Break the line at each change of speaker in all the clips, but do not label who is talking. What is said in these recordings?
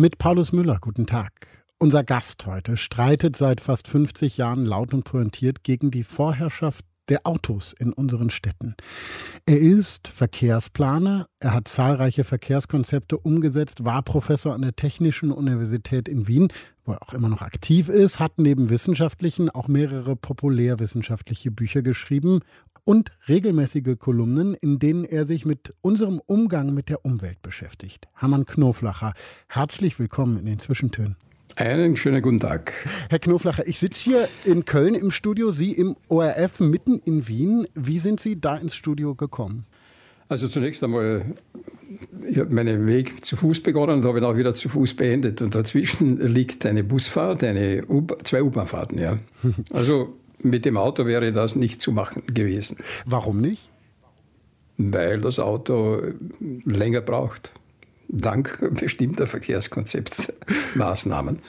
Mit Paulus Müller, guten Tag. Unser Gast heute streitet seit fast 50 Jahren laut und pointiert gegen die Vorherrschaft der Autos in unseren Städten. Er ist Verkehrsplaner, er hat zahlreiche Verkehrskonzepte umgesetzt, war Professor an der Technischen Universität in Wien, wo er auch immer noch aktiv ist, hat neben wissenschaftlichen auch mehrere populärwissenschaftliche Bücher geschrieben und regelmäßige Kolumnen, in denen er sich mit unserem Umgang mit der Umwelt beschäftigt. Hermann Knoflacher, herzlich willkommen in den Zwischentönen.
Einen schönen guten Tag.
Herr Knoflacher, ich sitze hier in Köln im Studio, Sie im ORF mitten in Wien. Wie sind Sie da ins Studio gekommen?
Also zunächst einmal, ich habe meinen Weg zu Fuß begonnen und habe ihn auch wieder zu Fuß beendet. Und dazwischen liegt eine Busfahrt, eine U zwei U-Bahn-Fahrten. Ja. Also mit dem Auto wäre das nicht zu machen gewesen.
Warum nicht?
Weil das Auto länger braucht. Dank bestimmter Verkehrskonzeptmaßnahmen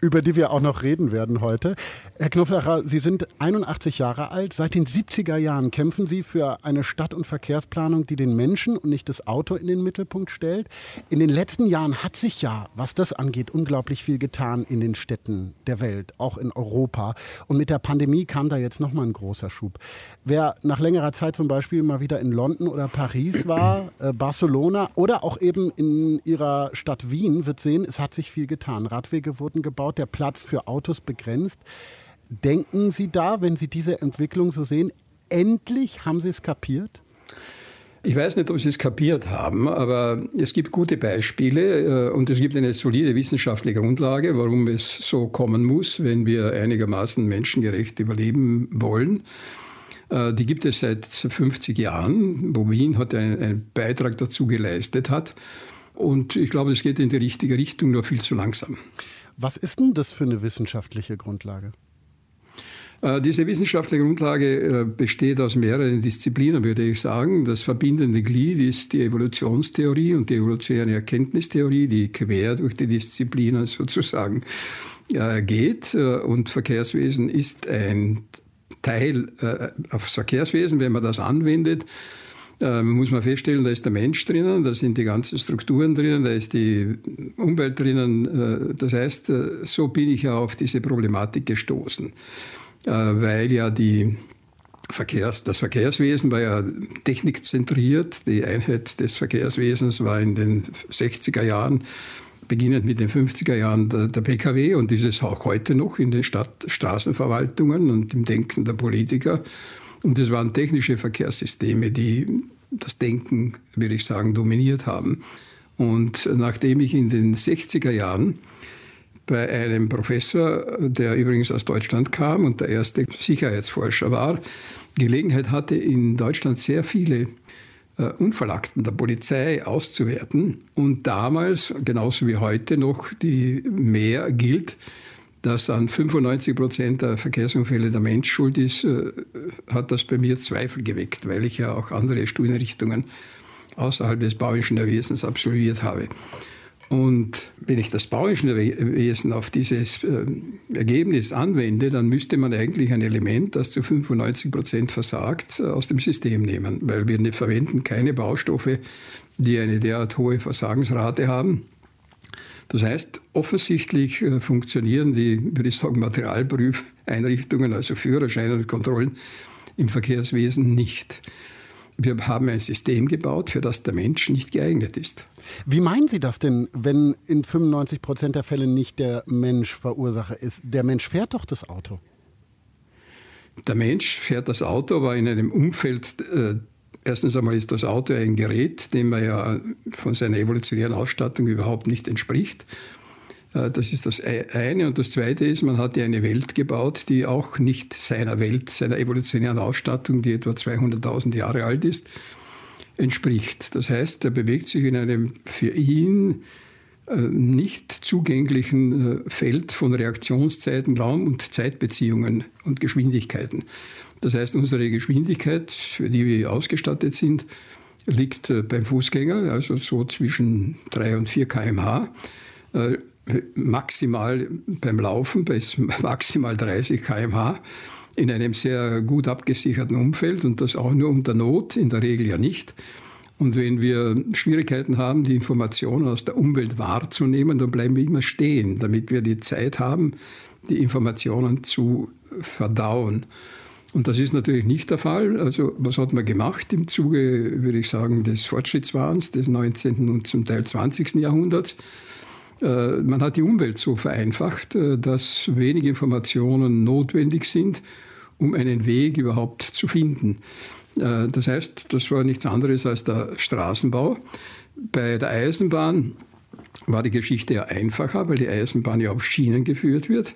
über die wir auch noch reden werden heute. Herr Knoflacher, Sie sind 81 Jahre alt. Seit den 70er Jahren kämpfen Sie für eine Stadt- und Verkehrsplanung, die den Menschen und nicht das Auto in den Mittelpunkt stellt. In den letzten Jahren hat sich ja, was das angeht, unglaublich viel getan in den Städten der Welt, auch in Europa. Und mit der Pandemie kam da jetzt nochmal ein großer Schub. Wer nach längerer Zeit zum Beispiel mal wieder in London oder Paris war, äh, Barcelona oder auch eben in Ihrer Stadt Wien, wird sehen, es hat sich viel getan. Radwege wurden gebaut, der Platz für Autos begrenzt. Denken Sie da, wenn Sie diese Entwicklung so sehen, endlich haben Sie es kapiert?
Ich weiß nicht, ob Sie es kapiert haben, aber es gibt gute Beispiele äh, und es gibt eine solide wissenschaftliche Grundlage, warum es so kommen muss, wenn wir einigermaßen menschengerecht überleben wollen. Äh, die gibt es seit 50 Jahren, wo Wien hat einen, einen Beitrag dazu geleistet hat. Und ich glaube, es geht in die richtige Richtung, nur viel zu langsam.
Was ist denn das für eine wissenschaftliche Grundlage?
Äh, diese wissenschaftliche Grundlage äh, besteht aus mehreren Disziplinen, würde ich sagen. Das verbindende Glied ist die Evolutionstheorie und die evolutionäre Erkenntnistheorie, die quer durch die Disziplinen sozusagen äh, geht. Und Verkehrswesen ist ein Teil aufs Verkehrswesen, wenn man das anwendet äh, muss man feststellen, da ist der Mensch drinnen, da sind die ganzen Strukturen drinnen, da ist die Umwelt drinnen. Äh, das heißt, äh, so bin ich ja auf diese Problematik gestoßen, äh, weil ja die Verkehrs, das Verkehrswesen war ja technikzentriert. Die Einheit des Verkehrswesens war in den 60er Jahren, beginnend mit den 50er Jahren der, der PKW und ist es auch heute noch in den Stadt, Straßenverwaltungen und im Denken der Politiker. Und es waren technische Verkehrssysteme, die das Denken, würde ich sagen, dominiert haben. Und nachdem ich in den 60er Jahren bei einem Professor, der übrigens aus Deutschland kam und der erste Sicherheitsforscher war, Gelegenheit hatte, in Deutschland sehr viele äh, Unverlagten der Polizei auszuwerten und damals, genauso wie heute noch, die mehr gilt, dass an 95 Prozent der Verkehrsunfälle der Mensch schuld ist, äh, hat das bei mir Zweifel geweckt, weil ich ja auch andere Studienrichtungen außerhalb des Bauingenieurwesens absolviert habe. Und wenn ich das Bauingenieurwesen auf dieses äh, Ergebnis anwende, dann müsste man eigentlich ein Element, das zu 95 Prozent versagt, äh, aus dem System nehmen, weil wir verwenden keine Baustoffe, die eine derart hohe Versagensrate haben. Das heißt, offensichtlich äh, funktionieren die, würde ich sagen, Materialprüfeinrichtungen, also Führerscheine und Kontrollen im Verkehrswesen nicht. Wir haben ein System gebaut, für das der Mensch nicht geeignet ist.
Wie meinen Sie das denn, wenn in 95 Prozent der Fälle nicht der Mensch Verursacher ist? Der Mensch fährt doch das Auto.
Der Mensch fährt das Auto, aber in einem Umfeld äh, Erstens einmal ist das Auto ein Gerät, dem man ja von seiner evolutionären Ausstattung überhaupt nicht entspricht. Äh, das ist das e-, eine. Und das zweite ist, man hat ja eine Welt gebaut, die auch nicht seiner Welt, seiner evolutionären Ausstattung, die etwa 200.000 Jahre alt ist, entspricht. Das heißt, er bewegt sich in einem für ihn nicht zugänglichen äh, Feld von Reaktionszeiten, Raum- und Zeitbeziehungen und Geschwindigkeiten. Das heißt, unsere Geschwindigkeit, für die wir ausgestattet sind, liegt äh, beim Fußgänger, also so zwischen 3 und 4 km/h. Maximal beim Laufen bis maximal 30 km/h in einem sehr gut abgesicherten Umfeld und das auch nur unter Not, in der Regel ja nicht. Und wenn wir Schwierigkeiten haben, die Informationen aus der Umwelt wahrzunehmen, dann bleiben wir immer stehen, damit wir die Zeit haben, die Informationen zu verdauen. Und das ist natürlich nicht der Fall. Also was hat man gemacht im Zuge, würde ich sagen, des Fortschrittswahns des 19. und zum Teil 20. Jahrhunderts? Äh, man hat die Umwelt so vereinfacht, äh, dass wenig Informationen notwendig sind, um einen Weg überhaupt zu finden. Äh, das heißt, das war nichts anderes als der Straßenbau. Bei der Eisenbahn war die Geschichte ja einfacher, weil die Eisenbahn ja auf Schienen geführt wird.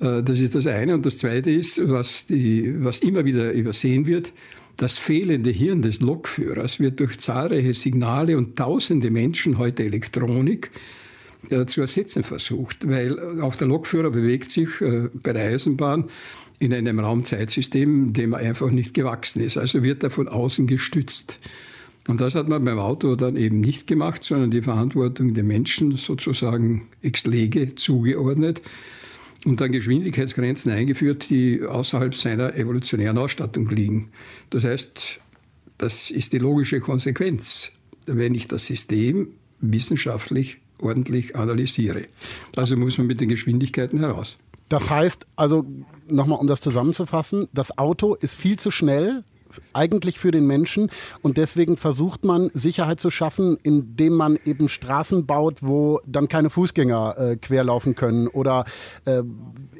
Äh, das ist das eine. Und das zweite ist, was, die, was immer wieder übersehen wird, das fehlende Hirn des Lokführers wird durch zahlreiche Signale und tausende Menschen heute Elektronik äh, zu ersetzen versucht, weil auch der Lokführer bewegt sich bei der Eisenbahn in einem Raumzeitsystem, dem er einfach nicht gewachsen ist. Also wird er von außen gestützt. Und das hat man beim Auto dann eben nicht gemacht, sondern die Verantwortung der Menschen sozusagen ex lege zugeordnet und dann Geschwindigkeitsgrenzen eingeführt, die außerhalb seiner evolutionären Ausstattung liegen. Das heißt, das ist die logische Konsequenz, wenn ich das System wissenschaftlich ordentlich analysiere. Also muss man mit den Geschwindigkeiten heraus.
Das heißt, also nochmal, um das zusammenzufassen, das Auto ist viel zu schnell, eigentlich für den Menschen und deswegen versucht man Sicherheit zu schaffen, indem man eben Straßen baut, wo dann keine Fußgänger äh, querlaufen können oder äh,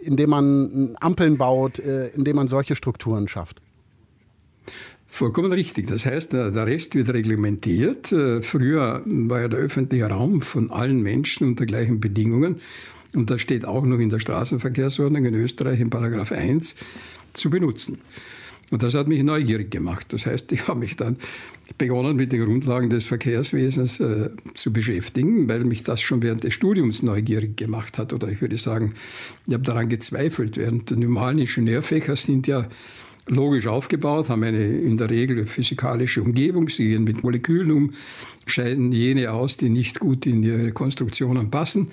indem man Ampeln baut, äh, indem man solche Strukturen schafft.
Vollkommen richtig. Das heißt, der Rest wird reglementiert. Äh, früher war ja der öffentliche Raum von allen Menschen unter gleichen Bedingungen. Und das steht auch noch in der Straßenverkehrsordnung in Österreich in Paragraph 1 zu benutzen. Und das hat mich neugierig gemacht. Das heißt, ich habe mich dann begonnen, mit den Grundlagen des Verkehrswesens äh, zu beschäftigen, weil mich das schon während des Studiums neugierig gemacht hat. Oder ich würde sagen, ich habe daran gezweifelt. Während die normalen Ingenieurfächer sind ja logisch aufgebaut, haben eine in der Regel physikalische Umgebung, sie gehen mit Molekülen um, scheiden jene aus, die nicht gut in ihre Konstruktionen passen.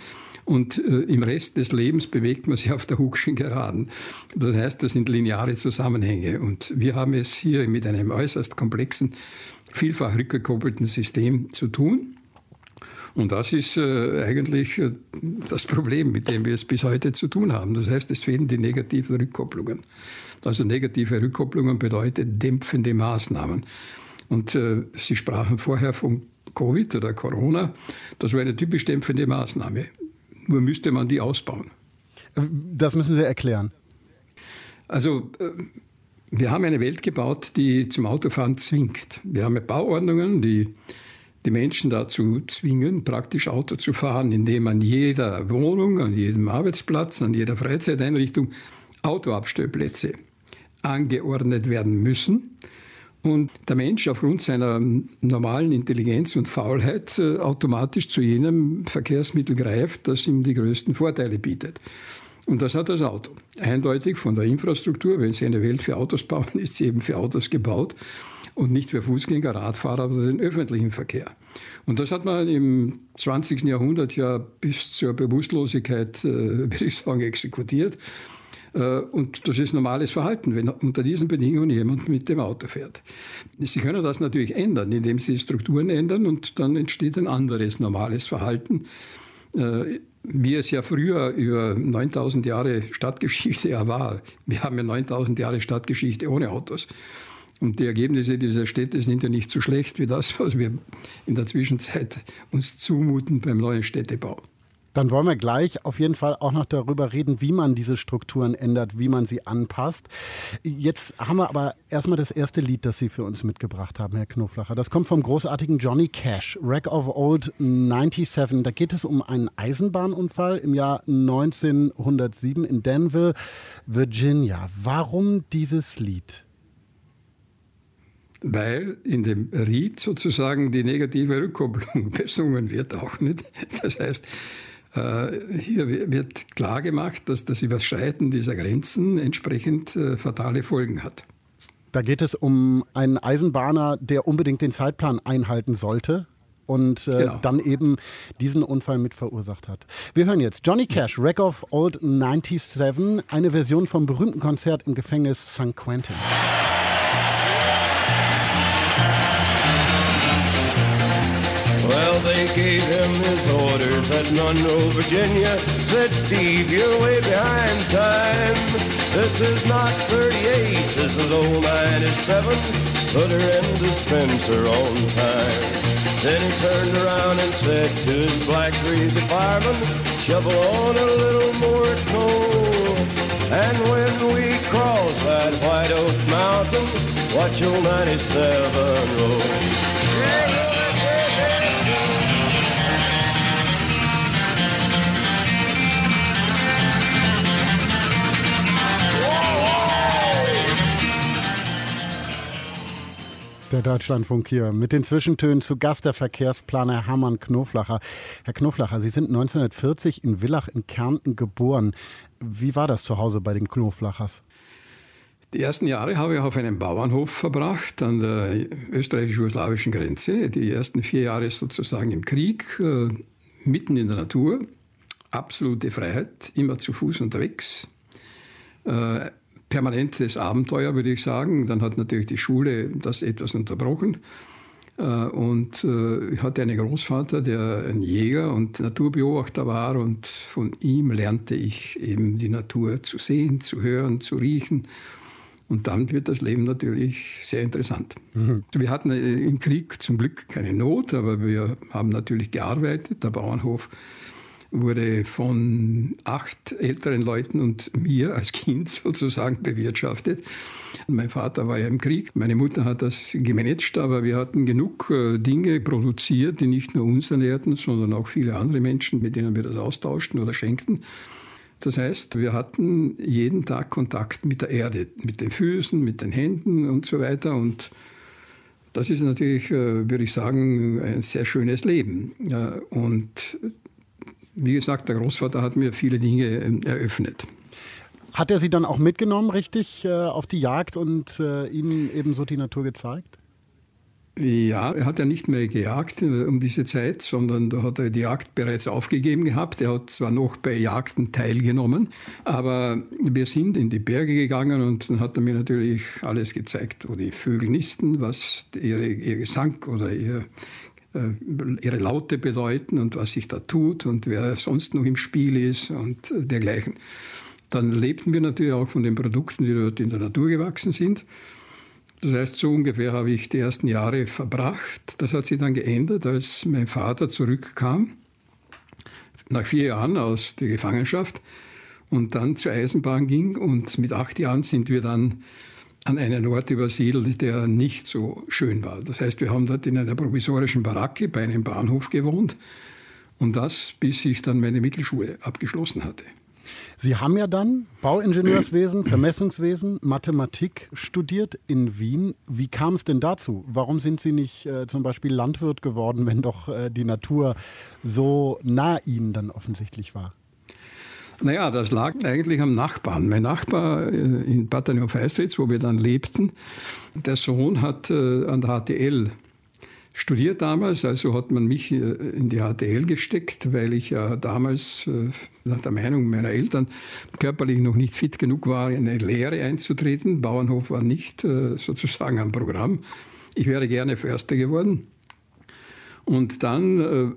Und äh, im Rest des Lebens bewegt man sich auf der Huckschen Geraden. Das heißt, das sind lineare Zusammenhänge. Und wir haben es hier mit einem äußerst komplexen, vielfach rückgekoppelten System zu tun. Und das ist äh, eigentlich äh, das Problem, mit dem wir es bis heute zu tun haben. Das heißt, es fehlen die negativen Rückkopplungen. Also negative Rückkopplungen bedeutet dämpfende Maßnahmen. Und äh, Sie sprachen vorher von Covid oder Corona. Das war eine typisch dämpfende Maßnahme. Nur müsste man die ausbauen.
Das müssen Sie erklären.
Also äh, wir haben eine Welt gebaut, die zum Autofahren zwingt. Wir haben Bauordnungen, die die Menschen dazu zwingen, praktisch Auto zu fahren, indem an jeder Wohnung, an jedem Arbeitsplatz, an jeder Freizeiteinrichtung Autoabstellplätze angeordnet werden müssen und der Mensch aufgrund seiner normalen Intelligenz und Faulheit äh, automatisch zu jenem Verkehrsmittel greift, das ihm die größten Vorteile bietet. Und das hat das Auto. Eindeutig von der Infrastruktur, wenn Sie eine Welt für Autos bauen, ist sie eben für Autos gebaut und nicht für Fußgänger, Radfahrer oder den öffentlichen Verkehr. Und das hat man im 20. Jahrhundert ja bis zur Bewusstlosigkeit, äh, würde ich sagen, exekutiert. Äh, und das ist normales Verhalten, wenn unter diesen Bedingungen jemand mit dem Auto fährt. Sie können das natürlich ändern, indem Sie Strukturen ändern und dann entsteht ein anderes normales Verhalten, äh, wie es ja früher über 9000 Jahre Stadtgeschichte ja war. Wir haben ja 9000 Jahre Stadtgeschichte ohne Autos. Und die Ergebnisse dieser Städte sind ja nicht so schlecht wie das, was wir in der Zwischenzeit uns zumuten beim neuen Städtebau.
Dann wollen wir gleich auf jeden Fall auch noch darüber reden, wie man diese Strukturen ändert, wie man sie anpasst. Jetzt haben wir aber erstmal das erste Lied, das Sie für uns mitgebracht haben, Herr Knoflacher. Das kommt vom großartigen Johnny Cash, Wreck of Old 97. Da geht es um einen Eisenbahnunfall im Jahr 1907 in Danville, Virginia. Warum dieses Lied?
weil in dem Ried sozusagen die negative Rückkopplung besungen wird auch nicht. Das heißt, hier wird klar gemacht, dass das Überschreiten dieser Grenzen entsprechend äh, fatale Folgen hat.
Da geht es um einen Eisenbahner, der unbedingt den Zeitplan einhalten sollte und äh, genau. dann eben diesen Unfall mit verursacht hat. Wir hören jetzt Johnny Cash, Wreck of Old 97, eine Version vom berühmten Konzert im Gefängnis St. Quentin.
Well, they gave him his orders at Monroe, Virginia. Said, Steve, you're way behind time. This is not 38, this is old 97. Put her in dispenser on time. Then he turned around and said to his black greasy fireman, shovel on a little more coal. And when we cross that White Oak Mountain, watch old 97 roll. Yeah,
Der Deutschlandfunk hier mit den Zwischentönen zu Gast der Verkehrsplaner Hermann Knoflacher. Herr Knoflacher, Sie sind 1940 in Villach in Kärnten geboren. Wie war das zu Hause bei den Knoflachers?
Die ersten Jahre habe ich auf einem Bauernhof verbracht an der österreichisch-jugoslawischen Grenze. Die ersten vier Jahre sozusagen im Krieg, äh, mitten in der Natur. Absolute Freiheit, immer zu Fuß unterwegs. Permanentes Abenteuer, würde ich sagen. Dann hat natürlich die Schule das etwas unterbrochen. Äh, und äh, ich hatte einen Großvater, der ein Jäger und Naturbeobachter war und von ihm lernte ich eben die Natur zu sehen, zu hören, zu riechen. Und dann wird das Leben natürlich sehr interessant. Mhm. Wir hatten äh, im Krieg zum Glück keine Not, aber wir haben natürlich gearbeitet. Der Bauernhof wurde von acht älteren Leuten und mir als Kind sozusagen bewirtschaftet. Mein Vater war ja im Krieg, meine Mutter hat das gemanagt, aber wir hatten genug äh, Dinge produziert, die nicht nur uns ernährten, sondern auch viele andere Menschen, mit denen wir das austauschten oder schenkten. Das heißt, wir hatten jeden Tag Kontakt mit der Erde, mit den Füßen, mit den Händen und so weiter. Und das ist natürlich, äh, würde ich sagen, ein sehr schönes Leben. Und wie gesagt, der Großvater hat mir viele Dinge ähm, eröffnet.
Hat er Sie dann auch mitgenommen, richtig, äh, auf die Jagd und äh, Ihnen eben so die Natur gezeigt?
Ja, er hat ja nicht mehr gejagt äh, um diese Zeit, sondern da hat er die Jagd bereits aufgegeben gehabt. Er hat zwar noch bei Jagden teilgenommen, aber wir sind in die Berge gegangen und dann hat er mir natürlich alles gezeigt, wo die Vögel nisten, was ihre, ihr Gesang oder ihr ihre Laute bedeuten und was sich da tut und wer sonst noch im Spiel ist und äh, dergleichen. Dann lebten wir natürlich auch von den Produkten, die dort in der Natur gewachsen sind. Das heißt, so ungefähr habe ich die ersten Jahre verbracht. Das hat sich dann geändert, als mein Vater zurückkam, nach vier Jahren aus der Gefangenschaft und dann zur Eisenbahn ging. Und mit acht Jahren sind wir dann an einen Ort übersiedelt, der nicht so schön war. Das heißt, wir haben dort in einer provisorischen Baracke bei einem Bahnhof gewohnt und das, bis ich dann meine Mittelschule abgeschlossen hatte.
Sie haben ja dann Bauingenieurswesen, Vermessungswesen, Mathematik studiert in Wien. Wie kam es denn dazu? Warum sind Sie nicht äh, zum Beispiel Landwirt geworden, wenn doch äh, die Natur so nah Ihnen dann offensichtlich war?
Naja, das lag eigentlich am Nachbarn. Mein Nachbar äh, in Bataillon Feistritz, wo wir dann lebten, der Sohn hat äh, an der HTL studiert damals, also hat man mich äh, in die HTL gesteckt, weil ich ja damals nach der Meinung meiner Eltern körperlich noch nicht fit genug war, in eine Lehre einzutreten. Bauernhof war nicht sozusagen am Programm. Ich wäre gerne Förster geworden. Und dann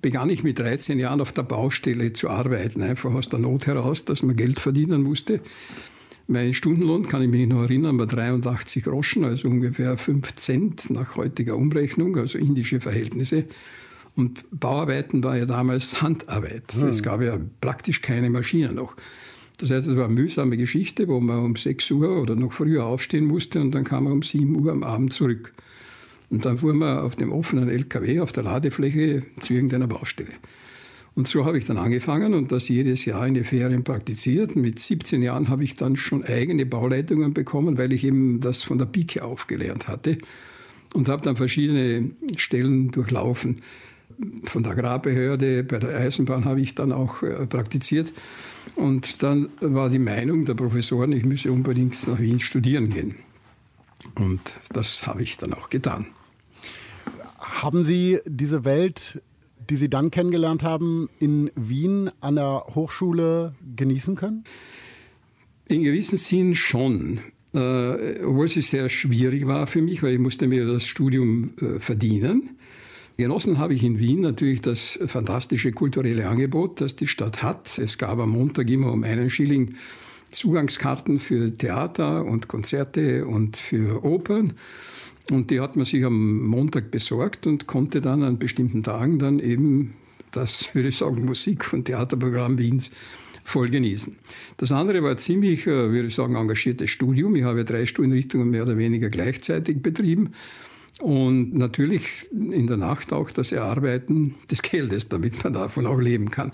begann ich mit 13 Jahren auf der Baustelle zu arbeiten, einfach aus der Not heraus, dass man Geld verdienen musste. Mein Stundenlohn, kann ich mich noch erinnern, war 83 Groschen, also ungefähr 5 Cent nach heutiger Umrechnung, also indische Verhältnisse. Und Bauarbeiten war ja damals Handarbeit. Hm. Es gab ja praktisch keine Maschinen noch. Das heißt, es war eine mühsame Geschichte, wo man um 6 Uhr oder noch früher aufstehen musste und dann kam man um 7 Uhr am Abend zurück. Und dann fuhren wir auf dem offenen LKW auf der Ladefläche zu irgendeiner Baustelle. Und so habe ich dann angefangen und das jedes Jahr in den Ferien praktiziert. Mit 17 Jahren habe ich dann schon eigene Bauleitungen bekommen, weil ich eben das von der Pike aufgelernt hatte und habe dann verschiedene Stellen durchlaufen. Von der Agrarbehörde, bei der Eisenbahn habe ich dann auch äh, praktiziert. Und dann war die Meinung der Professoren, ich müsse unbedingt nach Wien studieren gehen. Und das habe ich dann auch getan.
Haben Sie diese Welt die Sie dann kennengelernt haben, in Wien an der Hochschule genießen können?
In gewissem Sinn schon. Äh, obwohl es sehr schwierig war für mich, weil ich musste mir das Studium äh, verdienen. Genossen habe ich in Wien natürlich das fantastische kulturelle Angebot, das die Stadt hat. Es gab am Montag immer um einen Schilling Zugangskarten für Theater und Konzerte und für Opern. Und die hat man sich am Montag besorgt und konnte dann an bestimmten Tagen dann eben das, würde ich sagen, Musik- und Theaterprogramm Wiens voll genießen. Das andere war ziemlich, äh, würde ich sagen, engagiertes Studium. Ich habe drei Studienrichtungen mehr oder weniger gleichzeitig betrieben. Und natürlich in der Nacht auch das Erarbeiten des Geldes, damit man davon auch leben kann.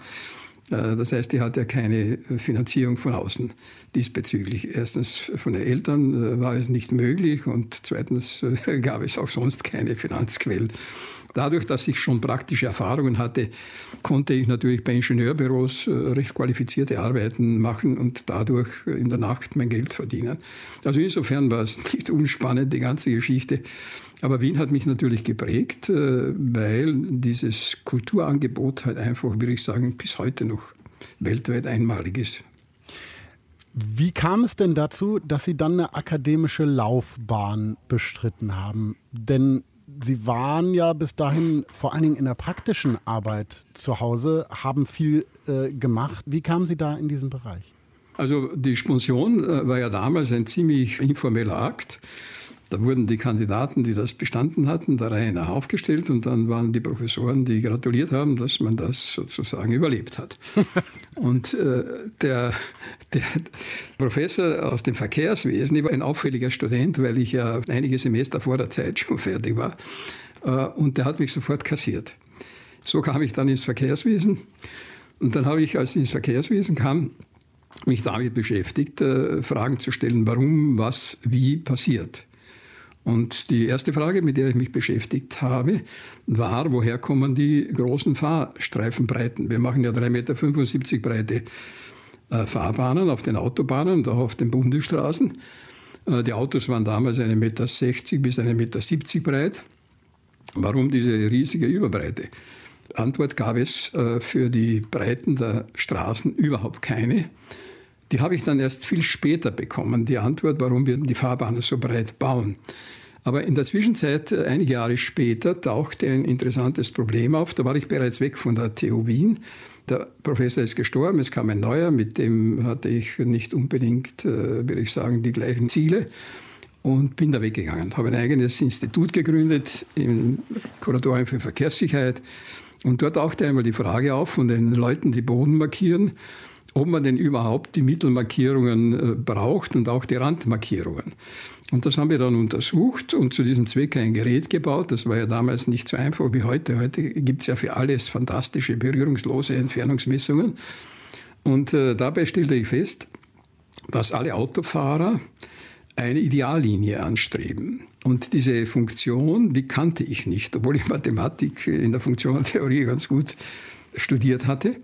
Äh, das heißt, die hat ja keine Finanzierung von außen diesbezüglich. Erstens von den Eltern äh, war es nicht möglich und zweitens äh, gab es auch sonst keine Finanzquellen. Dadurch, dass ich schon praktische Erfahrungen hatte, konnte ich natürlich bei Ingenieurbüros recht qualifizierte Arbeiten machen und dadurch in der Nacht mein Geld verdienen. Also insofern war es nicht unspannend, die ganze Geschichte. Aber Wien hat mich natürlich geprägt, äh, weil dieses Kulturangebot halt einfach, würde ich sagen, bis heute noch weltweit einmalig ist.
Wie kam es denn dazu, dass Sie dann eine akademische Laufbahn bestritten haben? Denn Sie waren ja bis dahin vor allen Dingen in der praktischen Arbeit zu Hause, haben viel äh, gemacht. Wie kamen Sie da in diesen Bereich?
Also die Sponsion äh, war ja damals ein ziemlich informeller Akt. Da wurden die Kandidaten, die das bestanden hatten, der Reihe nach aufgestellt und dann waren die Professoren, die gratuliert haben, dass man das sozusagen überlebt hat. und äh, der, der Professor aus dem Verkehrswesen, ich war ein auffälliger Student, weil ich ja einige Semester vor der Zeit schon fertig war, äh, und der hat mich sofort kassiert. So kam ich dann ins Verkehrswesen und dann habe ich, als ich ins Verkehrswesen kam, mich damit beschäftigt, äh, Fragen zu stellen, warum, was, wie passiert. Und die erste Frage, mit der ich mich beschäftigt habe, war, woher kommen die großen Fahrstreifenbreiten? Wir machen ja 3,75 Meter breite äh, Fahrbahnen auf den Autobahnen und auch auf den Bundesstraßen. Äh, die Autos waren damals 1,60 Meter bis 1,70 Meter breit. Warum diese riesige Überbreite? Antwort gab es äh, für die Breiten der Straßen überhaupt keine. Die habe ich dann erst viel später bekommen, die Antwort, warum wir die Fahrbahnen so breit bauen. Aber in der Zwischenzeit, äh, einige Jahre später, tauchte ein interessantes Problem auf. Da war ich bereits weg von der TU Wien. Der Professor ist gestorben, es kam ein neuer, mit dem hatte ich nicht unbedingt, äh, würde ich sagen, die gleichen Ziele und bin da weggegangen. Habe ein eigenes Institut gegründet im Kuratorium für Verkehrssicherheit und dort tauchte einmal die Frage auf von den Leuten, die Boden markieren, ob man denn überhaupt die Mittelmarkierungen äh, braucht und auch die Randmarkierungen. Und das haben wir dann untersucht und zu diesem Zweck ein Gerät gebaut. Das war ja damals nicht so einfach wie heute. Heute gibt es ja für alles fantastische berührungslose Entfernungsmessungen. Und äh, dabei stellte ich fest, dass alle Autofahrer eine Ideallinie anstreben. Und diese Funktion, die kannte ich nicht, obwohl ich Mathematik in der Funktionentheorie ganz gut studiert hatte.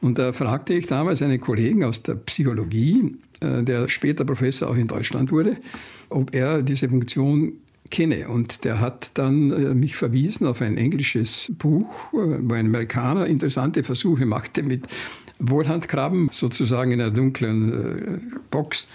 Und da fragte ich damals einen Kollegen aus der Psychologie, äh, der später Professor auch in Deutschland wurde, ob er diese Funktion kenne. Und der hat dann äh, mich verwiesen auf ein englisches Buch, äh, wo ein Amerikaner interessante Versuche machte mit Wohlhandkrabben, sozusagen in einer dunklen Box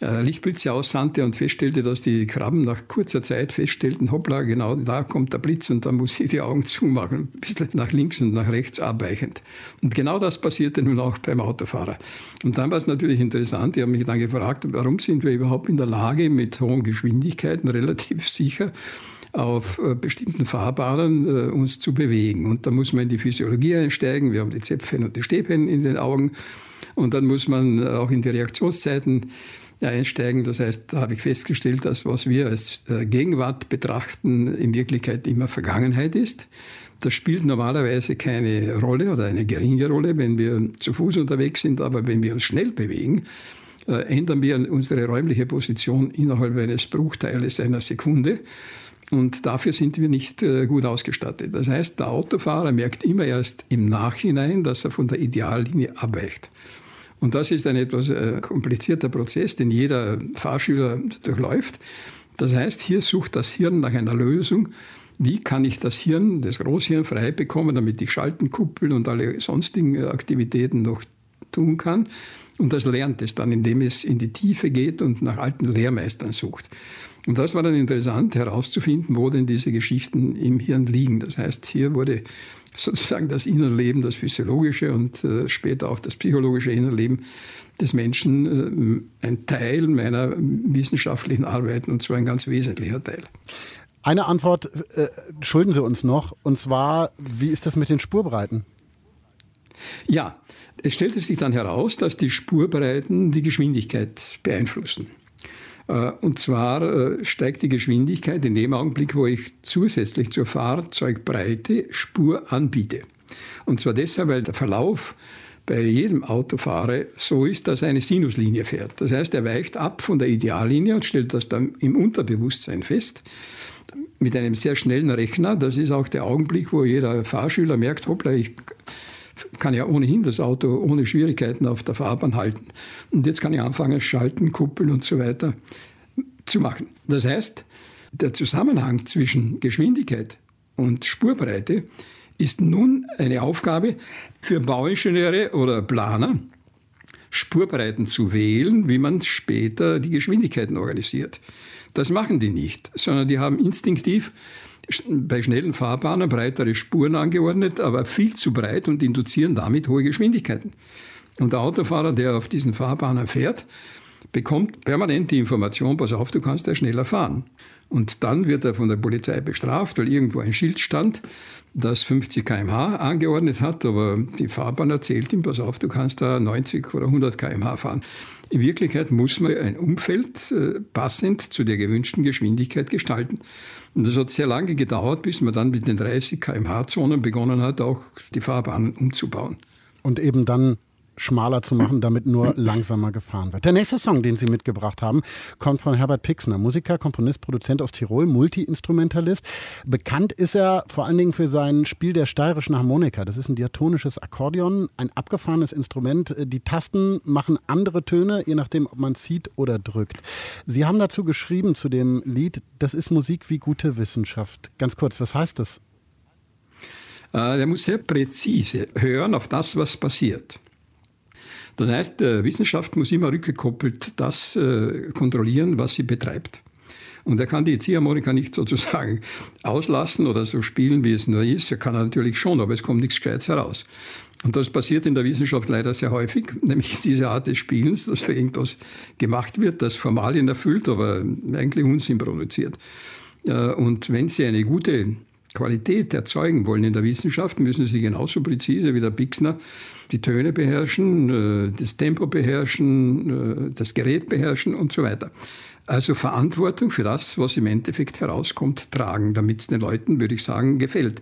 Lichtblitze aussandte und feststellte, dass die Krabben nach kurzer Zeit feststellten, hoppla, genau da kommt der Blitz und da muss ich die Augen zumachen, ein bisschen nach links und nach rechts abweichend. Und genau das passierte nun auch beim Autofahrer. Und dann war es natürlich interessant, ich habe mich dann gefragt, warum sind wir überhaupt in der Lage, mit hohen Geschwindigkeiten relativ sicher auf äh, bestimmten Fahrbahnen äh, uns zu bewegen. Und da muss man in die Physiologie einsteigen. Wir haben die Zäpfchen und die Stäbchen in den Augen. Und dann muss man auch in die Reaktionszeiten einsteigen. Das heißt, da habe ich festgestellt, dass was wir als äh, Gegenwart betrachten, in Wirklichkeit immer Vergangenheit ist. Das spielt normalerweise keine Rolle oder eine geringe Rolle, wenn wir zu Fuß unterwegs sind, aber wenn wir uns schnell bewegen, äh, ändern wir unsere räumliche Position innerhalb eines Bruchteiles einer Sekunde. Und dafür sind wir nicht äh, gut ausgestattet. Das heißt, der Autofahrer merkt immer erst im Nachhinein, dass er von der Ideallinie abweicht. Und das ist ein etwas äh, komplizierter Prozess, den jeder Fahrschüler durchläuft. Das heißt, hier sucht das Hirn nach einer Lösung, wie kann ich das Hirn, das Großhirn frei bekommen, damit ich Schaltenkuppel und alle sonstigen Aktivitäten noch tun kann. Und das lernt es dann, indem es in die Tiefe geht und nach alten Lehrmeistern sucht. Und das war dann interessant herauszufinden, wo denn diese Geschichten im Hirn liegen. Das heißt, hier wurde sozusagen das Innerleben, das physiologische und äh, später auch das psychologische Innerleben des Menschen äh, ein Teil meiner wissenschaftlichen Arbeiten und zwar ein ganz wesentlicher Teil.
Eine Antwort äh, schulden Sie uns noch, und zwar, wie ist das mit den Spurbreiten?
Ja, es stellte sich dann heraus, dass die Spurbreiten die Geschwindigkeit beeinflussen. Äh, und zwar äh, steigt die Geschwindigkeit in dem Augenblick, wo ich zusätzlich zur Fahrzeugbreite Spur anbiete. Und zwar deshalb, weil der Verlauf bei jedem Autofahrer so ist, dass er eine Sinuslinie fährt. Das heißt, er weicht ab von der Ideallinie und stellt das dann im Unterbewusstsein fest mit einem sehr schnellen Rechner. Das ist auch der Augenblick, wo jeder Fahrschüler merkt, hoppla, ich kann ja ohnehin das Auto ohne Schwierigkeiten auf der Fahrbahn halten. Und jetzt kann ich anfangen, schalten, kuppeln und so weiter zu machen. Das heißt, der Zusammenhang zwischen Geschwindigkeit und Spurbreite ist nun eine Aufgabe für Bauingenieure oder Planer, Spurbreiten zu wählen, wie man später die Geschwindigkeiten organisiert. Das machen die nicht, sondern die haben instinktiv bei schnellen Fahrbahnen breitere Spuren angeordnet, aber viel zu breit und induzieren damit hohe Geschwindigkeiten. Und der Autofahrer, der auf diesen Fahrbahnen fährt, bekommt permanent die Information, pass auf, du kannst ja schneller fahren. Und dann wird er von der Polizei bestraft, weil irgendwo ein Schild stand, das 50 km/h angeordnet hat, aber die Fahrbahn erzählt ihm, pass auf, du kannst da 90 oder 100 km/h fahren. In Wirklichkeit muss man ein Umfeld äh, passend zu der gewünschten Geschwindigkeit gestalten. Und das hat sehr lange gedauert, bis man dann mit den 30 km/h-Zonen begonnen hat, auch die Fahrbahnen umzubauen.
Und eben dann schmaler zu machen, damit nur langsamer gefahren wird. Der nächste Song, den Sie mitgebracht haben, kommt von Herbert Pixner, Musiker, Komponist, Produzent aus Tirol, Multi-Instrumentalist. Bekannt ist er vor allen Dingen für sein Spiel der steirischen Harmonika. Das ist ein diatonisches Akkordeon, ein abgefahrenes Instrument. Die Tasten machen andere Töne, je nachdem, ob man zieht oder drückt. Sie haben dazu geschrieben, zu dem Lied, das ist Musik wie gute Wissenschaft. Ganz kurz, was heißt das?
Äh, der muss sehr präzise hören auf das, was passiert. Das heißt, Wissenschaft muss immer rückgekoppelt das äh, kontrollieren, was sie betreibt. Und er kann die Ziehharmonika nicht sozusagen auslassen oder so spielen, wie es nur ist. Er kann er natürlich schon, aber es kommt nichts Gescheites heraus. Und das passiert in der Wissenschaft leider sehr häufig, nämlich diese Art des Spielens, dass irgendwas gemacht wird, das Formalien erfüllt, aber eigentlich Unsinn produziert. Äh, und wenn Sie eine gute Qualität erzeugen wollen in der Wissenschaft, müssen sie genauso präzise wie der Bixner die Töne beherrschen, äh, das Tempo beherrschen, äh, das Gerät beherrschen und so weiter. Also Verantwortung für das, was im Endeffekt herauskommt, tragen, damit es den Leuten, würde ich sagen, gefällt.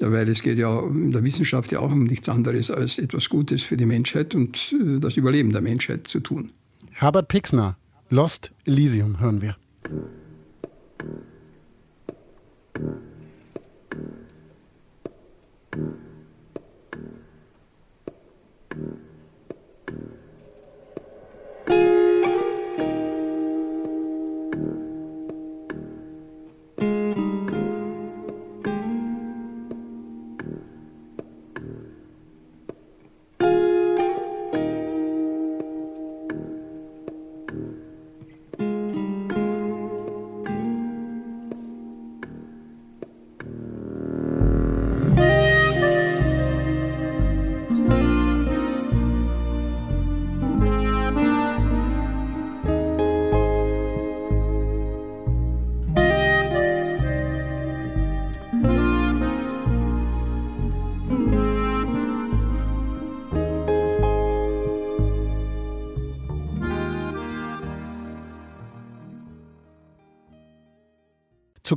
Weil es geht ja in der Wissenschaft ja auch um nichts anderes als etwas Gutes für die Menschheit und äh, das Überleben der Menschheit zu tun.
Herbert Pixner, Lost Elysium hören wir. Mm.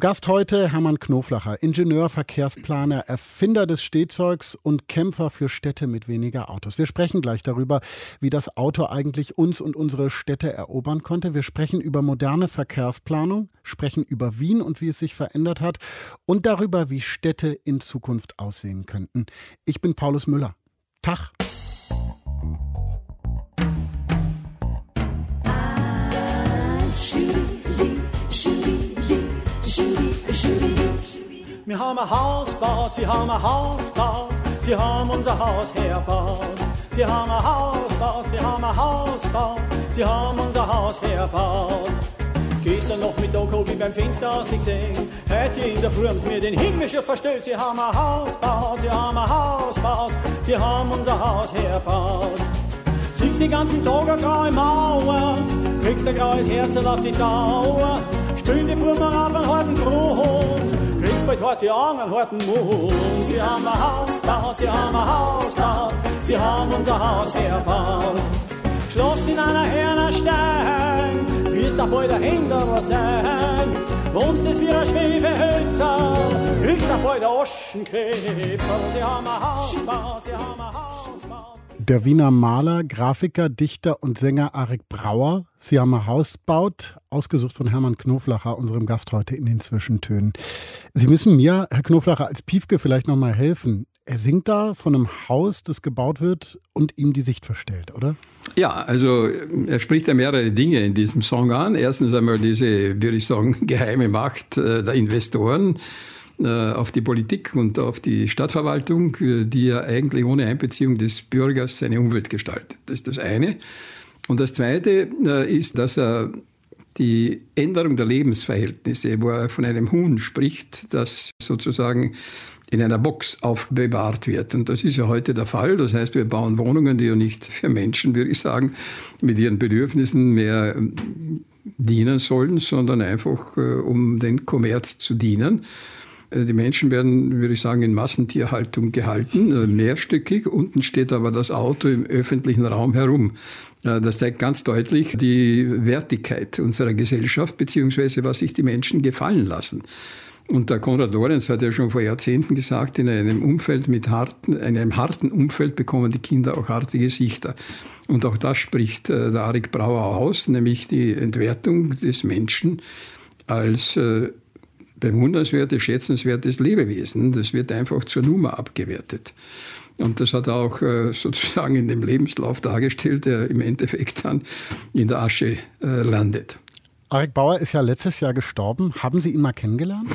Gast heute Hermann Knoflacher, Ingenieur, Verkehrsplaner, Erfinder des Stehzeugs und Kämpfer für Städte mit weniger Autos. Wir sprechen gleich darüber, wie das Auto eigentlich uns und unsere Städte erobern konnte. Wir sprechen über moderne Verkehrsplanung, sprechen über Wien und wie es sich verändert hat und darüber, wie Städte in Zukunft aussehen könnten. Ich bin Paulus Müller. Tag.
Haben ein Haus gebaut, sie haben ein Haus gebaut, sie haben unser Haus herbaut. Sie haben ein Haus gebaut, sie haben ein Haus gebaut, sie haben unser Haus herbaut. Gestern noch mit Oko wie beim Fenster aus gesehen, heute in der Früh haben sie mir den Himmel schon verstellt. Sie haben ein Haus gebaut, sie haben ein Haus gebaut, sie haben unser Haus herbaut. Siehst den ganzen Tag eine graue Mauer, kriegst ein graues Herz auf die Dauer, spülen die Burmer auf einen harten Grund bald harte Augen, einen harten Mund. Sie haben ein Haus gebaut, sie haben ein Haus gebaut, sie haben unser Haus erbaut. Schloss in einer Hernerstein, wirst da bald ein Händler sein. Wohnst es wie ein Schwebehölzer, kriegst da bald ein Oschenkrebser. Sie haben ein Haus gebaut, sie haben ein Haus.
Der Wiener Maler, Grafiker, Dichter und Sänger Arik Brauer. Sie haben ein Haus gebaut, ausgesucht von Hermann Knoflacher, unserem Gast heute in den Zwischentönen. Sie müssen mir, Herr Knoflacher, als Piefke vielleicht noch mal helfen. Er singt da von einem Haus, das gebaut wird und ihm die Sicht verstellt, oder?
Ja, also er spricht ja mehrere Dinge in diesem Song an. Erstens einmal diese, würde ich sagen, geheime Macht äh, der Investoren auf die Politik und auf die Stadtverwaltung, äh, die ja eigentlich ohne Einbeziehung des Bürgers seine Umwelt gestaltet. Das ist das eine. Und das zweite äh, ist, dass er die Änderung der Lebensverhältnisse, wo er von einem Huhn spricht, das sozusagen in einer Box aufbewahrt wird. Und das ist ja heute der Fall. Das heißt, wir bauen Wohnungen, die ja nicht für Menschen, würde ich sagen, mit ihren Bedürfnissen mehr dienen sollen, sondern einfach um den Kommerz zu dienen. Äh, die Menschen werden, würde ich sagen, in Massentierhaltung gehalten, äh, mehrstöckig. Unten steht aber das Auto im öffentlichen Raum herum. Äh, das zeigt ganz deutlich die Wertigkeit unserer Gesellschaft, beziehungsweise was sich die Menschen gefallen lassen. Und der Konrad Lorenz hat ja schon vor Jahrzehnten gesagt, in einem Umfeld mit harten, einem harten Umfeld bekommen die Kinder auch harte Gesichter. Und auch das spricht der Arik Brauer aus, nämlich die Entwertung des Menschen als bewundernswertes, schätzenswertes Lebewesen. Das wird einfach zur Nummer abgewertet. Und das hat er auch äh, sozusagen in dem Lebenslauf dargestellt, der im Endeffekt dann in der Asche äh, landet.
Arik Bauer ist ja letztes Jahr gestorben. Haben Sie ihn mal kennengelernt?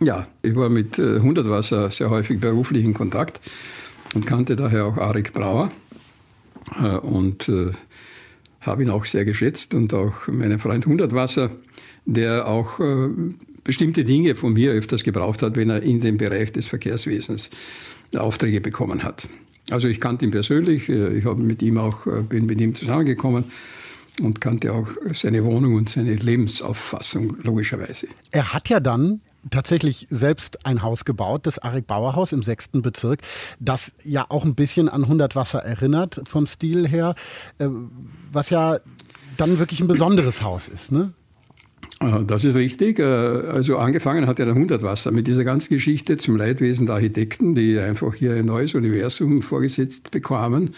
Ja, ich war mit äh, Hundertwasser sehr häufig beruflich in Kontakt und kannte daher auch Arik Brauer und habe ihn auch sehr geschätzt und auch meinen Freund Hundertwasser, der auch bestimmte Dinge von mir öfters gebraucht hat, wenn er in dem Bereich des Verkehrswesens Aufträge bekommen hat. Also ich kannte ihn persönlich, äh, ich habe mit ihm auch, äh, bin mit ihm zusammengekommen und kannte auch seine Wohnung und seine Lebensauffassung logischerweise.
Er hat ja dann tatsächlich selbst ein Haus gebaut, das Arik Bauer Haus im sechsten Bezirk, das ja auch ein bisschen an 100 Wasser erinnert vom Stil her, äh, was ja dann wirklich ein besonderes Haus ist, ne?
Das ist richtig. Äh, also angefangen hat ja der Hundertwasser mit dieser ganzen Geschichte zum Leidwesen der Architekten, die einfach hier ein neues Universum vorgesetzt bekamen,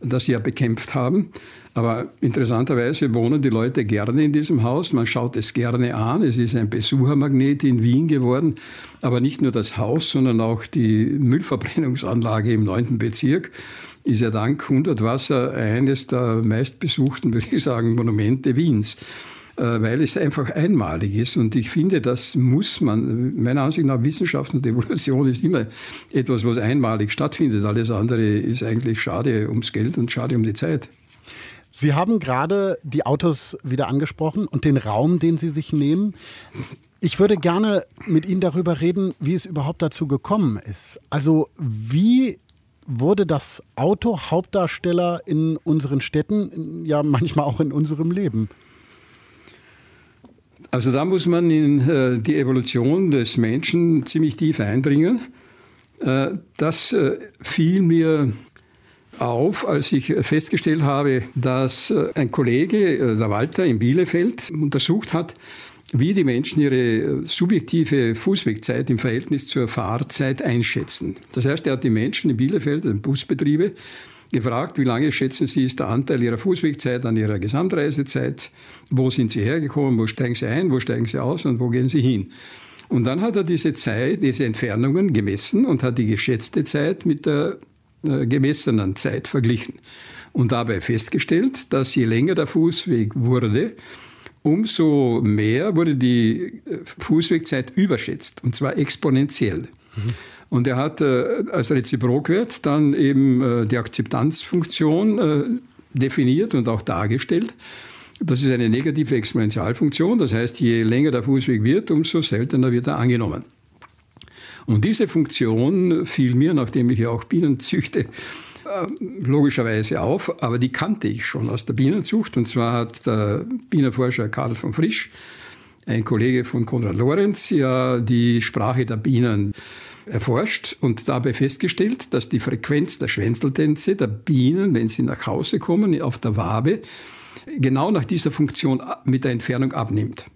das sie ja bekämpft haben. Aber interessanterweise wohnen die Leute gerne in diesem Haus. Man schaut es gerne an. Es ist ein Besuchermagnet in Wien geworden. Aber nicht nur das Haus, sondern auch die Müllverbrennungsanlage im neunten Bezirk ist ja dank Hundertwasser eines der meistbesuchten, würde ich sagen, Monumente Wiens. Äh, weil es einfach einmalig ist. Und ich finde, das muss man, meiner Ansicht nach, Wissenschaft und Evolution ist immer etwas, was einmalig stattfindet. Alles andere ist eigentlich schade ums Geld und schade um die Zeit.
Sie haben gerade die Autos wieder angesprochen und den Raum, den Sie sich nehmen. Ich würde gerne mit Ihnen darüber reden, wie es überhaupt dazu gekommen ist. Also wie wurde das Auto Hauptdarsteller in unseren Städten, ja manchmal auch in unserem Leben?
Also da muss man in äh, die Evolution des Menschen ziemlich tief eindringen. Äh, das äh, fiel mir auf, als ich festgestellt habe, dass ein Kollege, der Walter in Bielefeld, untersucht hat, wie die Menschen ihre subjektive Fußwegzeit im Verhältnis zur Fahrzeit einschätzen. Das heißt, er hat die Menschen in Bielefeld, in Busbetriebe, gefragt, wie lange schätzen Sie ist der Anteil Ihrer Fußwegzeit an Ihrer Gesamtreisezeit? Wo sind Sie hergekommen? Wo steigen Sie ein? Wo steigen Sie aus? Und wo gehen Sie hin? Und dann hat er diese Zeit, diese Entfernungen gemessen und hat die geschätzte Zeit mit der äh, gemessenen Zeit verglichen. Und dabei festgestellt, dass je länger der Fußweg wurde, umso mehr wurde die äh, Fußwegzeit überschätzt, und zwar exponentiell. Mhm. Und er hat äh, als Reziprokwert dann eben äh, die Akzeptanzfunktion äh, definiert und auch dargestellt. Das ist eine negative Exponentialfunktion, das heißt, je länger der Fußweg wird, umso seltener wird er angenommen. Und diese Funktion fiel mir, nachdem ich ja auch Bienen züchte, äh, logischerweise auf, aber die kannte ich schon aus der Bienenzucht. Und zwar hat der Bienenforscher Karl von Frisch, ein Kollege von Konrad Lorenz, ja die Sprache der Bienen erforscht und dabei festgestellt, dass die Frequenz der Schwänzeltänze der Bienen, wenn sie nach Hause kommen, auf der Wabe, genau nach dieser Funktion mit der Entfernung abnimmt.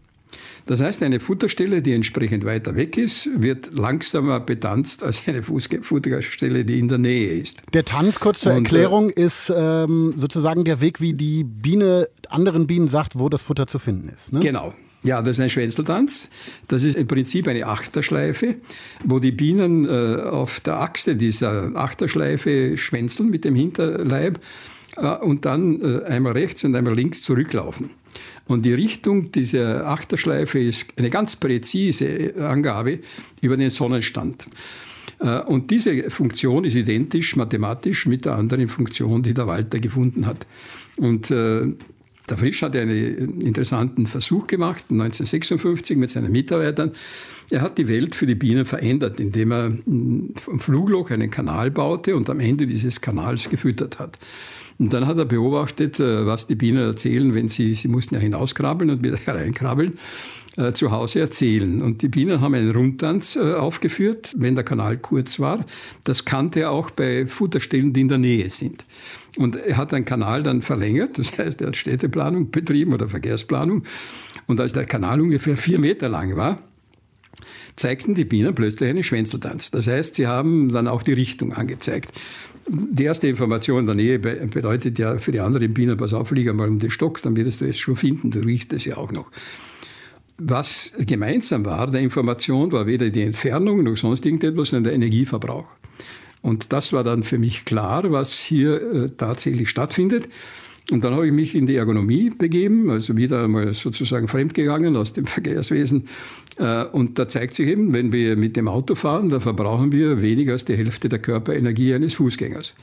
Das heißt, eine Futterstelle, die entsprechend weiter weg ist, wird langsamer betanzt als eine Futterstelle, die in der Nähe ist.
Der Tanz, kurz zur Und, äh, Erklärung, ist ähm, sozusagen der Weg, wie die Biene anderen Bienen sagt, wo das Futter zu finden ist.
Ne? Genau. Ja, das ist ein Schwänzeltanz. Das ist im Prinzip eine Achterschleife, wo die Bienen äh, auf der Achse dieser Achterschleife schwänzeln mit dem Hinterleib äh, und dann äh, einmal rechts und einmal links zurücklaufen. Und die Richtung dieser Achterschleife ist eine ganz präzise Angabe über den Sonnenstand. Äh, und diese Funktion ist identisch mathematisch mit der anderen Funktion, die der Walter gefunden hat. Und äh, der Frisch hat einen interessanten Versuch gemacht, 1956 mit seinen Mitarbeitern. Er hat die Welt für die Bienen verändert, indem er vom Flugloch einen Kanal baute und am Ende dieses Kanals gefüttert hat. Und dann hat er beobachtet, äh, was die Bienen erzählen, wenn sie, sie mussten ja hinauskrabbeln und wieder hereinkrabbeln, äh, zu Hause erzählen. Und die Bienen haben einen Rundtanz äh, aufgeführt, wenn der Kanal kurz war. Das kannte er auch bei Futterstellen, die in der Nähe sind. Und er hat den Kanal dann verlängert, das heißt, er hat Städteplanung betrieben oder Verkehrsplanung. Und als der Kanal ungefähr vier Meter lang war, zeigten die Bienen plötzlich einen Schwänzeltanz. Das heißt, sie haben dann auch die Richtung angezeigt. Die erste Information in der Nähe bedeutet ja für die anderen Bienen, pass auf, flieg einmal um den Stock, dann wirst du es schon finden, du riechst es ja auch noch. Was gemeinsam war der Information, war weder die Entfernung noch sonst irgendetwas, sondern der Energieverbrauch. Und das war dann für mich klar, was hier äh, tatsächlich stattfindet. Und dann habe ich mich in die Ergonomie begeben, also wieder einmal sozusagen fremdgegangen aus dem Verkehrswesen. Äh, und da zeigt sich eben, wenn wir mit dem Auto fahren, da verbrauchen wir weniger als die Hälfte der Körperenergie eines Fußgängers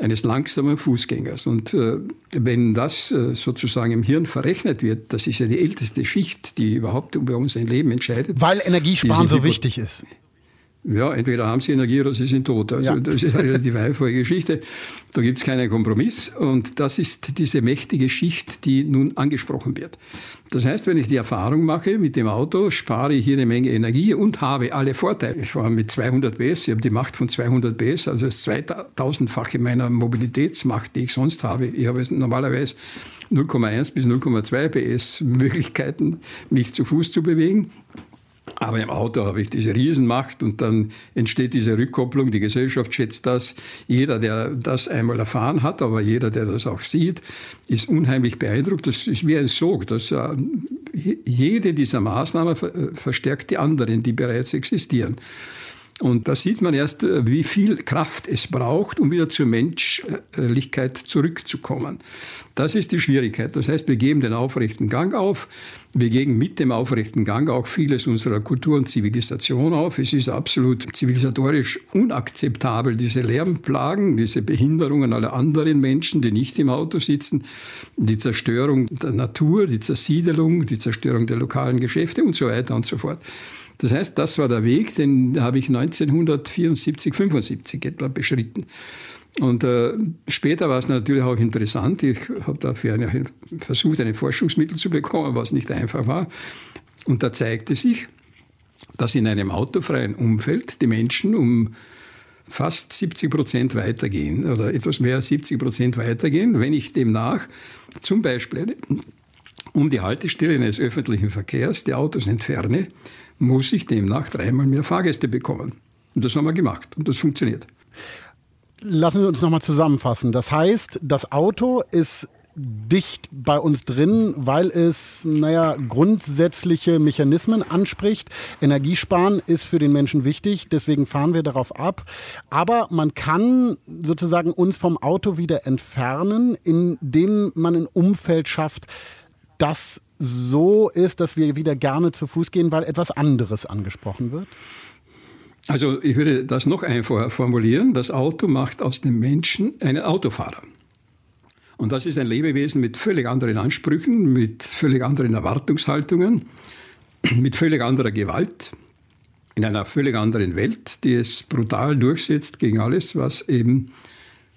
eines langsamen Fußgängers. Und äh, wenn das äh, sozusagen im Hirn verrechnet wird, das ist ja die älteste Schicht, die überhaupt über unser Leben entscheidet.
Weil Energiesparen so wichtig ist.
Ja, entweder haben sie Energie oder sie sind tot. Also ja. das ist eine relativ einfache Geschichte. Da gibt es keinen Kompromiss. Und das ist diese mächtige Schicht, die nun angesprochen wird. Das heißt, wenn ich die Erfahrung mache, mit dem Auto spare ich hier eine Menge Energie und habe alle Vorteile. Ich fahre mit 200 PS, ich habe die Macht von 200 PS, also das 2000-fache meiner Mobilitätsmacht, die ich sonst habe. Ich habe normalerweise 0,1 bis 0,2 PS Möglichkeiten, mich zu Fuß zu bewegen. Aber im Auto habe ich diese Riesenmacht und dann entsteht diese Rückkopplung. Die Gesellschaft schätzt das. Jeder, der das einmal erfahren hat, aber jeder, der das auch sieht, ist unheimlich beeindruckt. Das ist wie ein Sog. Das, äh, jede dieser Maßnahmen verstärkt die anderen, die bereits existieren. Und da sieht man erst, äh, wie viel Kraft es braucht, um wieder zur Menschlichkeit zurückzukommen. Das ist die Schwierigkeit. Das heißt, wir geben den aufrechten Gang auf. Wir geben mit dem aufrechten Gang auch vieles unserer Kultur und Zivilisation auf. Es ist absolut zivilisatorisch unakzeptabel, diese Lärmplagen, diese Behinderungen aller anderen Menschen, die nicht im Auto sitzen, die Zerstörung der Natur, die Zersiedelung, die Zerstörung der lokalen Geschäfte und so weiter und so fort. Das heißt, das war der Weg, den habe ich 1974, 75 etwa beschritten. Und äh, später war es natürlich auch interessant. Ich habe dafür eine, versucht, ein Forschungsmittel zu bekommen, was nicht einfach war. Und da zeigte sich, dass in einem autofreien Umfeld die Menschen um fast 70 Prozent weitergehen oder etwas mehr als 70 Prozent weitergehen, wenn ich demnach zum Beispiel um die Haltestelle eines öffentlichen Verkehrs die Autos entferne, muss ich demnach dreimal mehr Fahrgäste bekommen. Und das haben wir gemacht und das funktioniert.
Lassen wir uns nochmal zusammenfassen. Das heißt, das Auto ist dicht bei uns drin, weil es, naja, grundsätzliche Mechanismen anspricht. Energiesparen ist für den Menschen wichtig, deswegen fahren wir darauf ab. Aber man kann sozusagen uns vom Auto wieder entfernen, indem man ein Umfeld schafft, das so ist, dass wir wieder gerne zu Fuß gehen, weil etwas anderes angesprochen wird?
Also ich würde das noch einfacher formulieren. Das Auto macht aus dem Menschen einen Autofahrer. Und das ist ein Lebewesen mit völlig anderen Ansprüchen, mit völlig anderen Erwartungshaltungen, mit völlig anderer Gewalt, in einer völlig anderen Welt, die es brutal durchsetzt gegen alles, was eben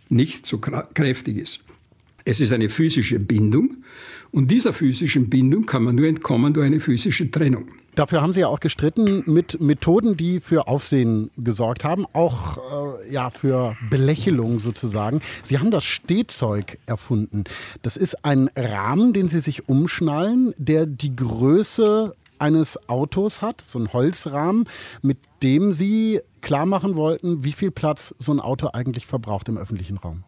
nicht so kräftig ist. Es ist eine physische Bindung und dieser physischen Bindung kann man nur entkommen durch eine physische Trennung.
Dafür haben Sie ja auch gestritten mit Methoden, die für Aufsehen gesorgt haben, auch äh, ja für Belächelung sozusagen. Sie haben das Stehzeug erfunden. Das ist ein Rahmen, den Sie sich umschnallen, der die Größe eines Autos hat, so ein Holzrahmen, mit dem Sie klar machen wollten, wie viel Platz so ein Auto eigentlich verbraucht im öffentlichen Raum.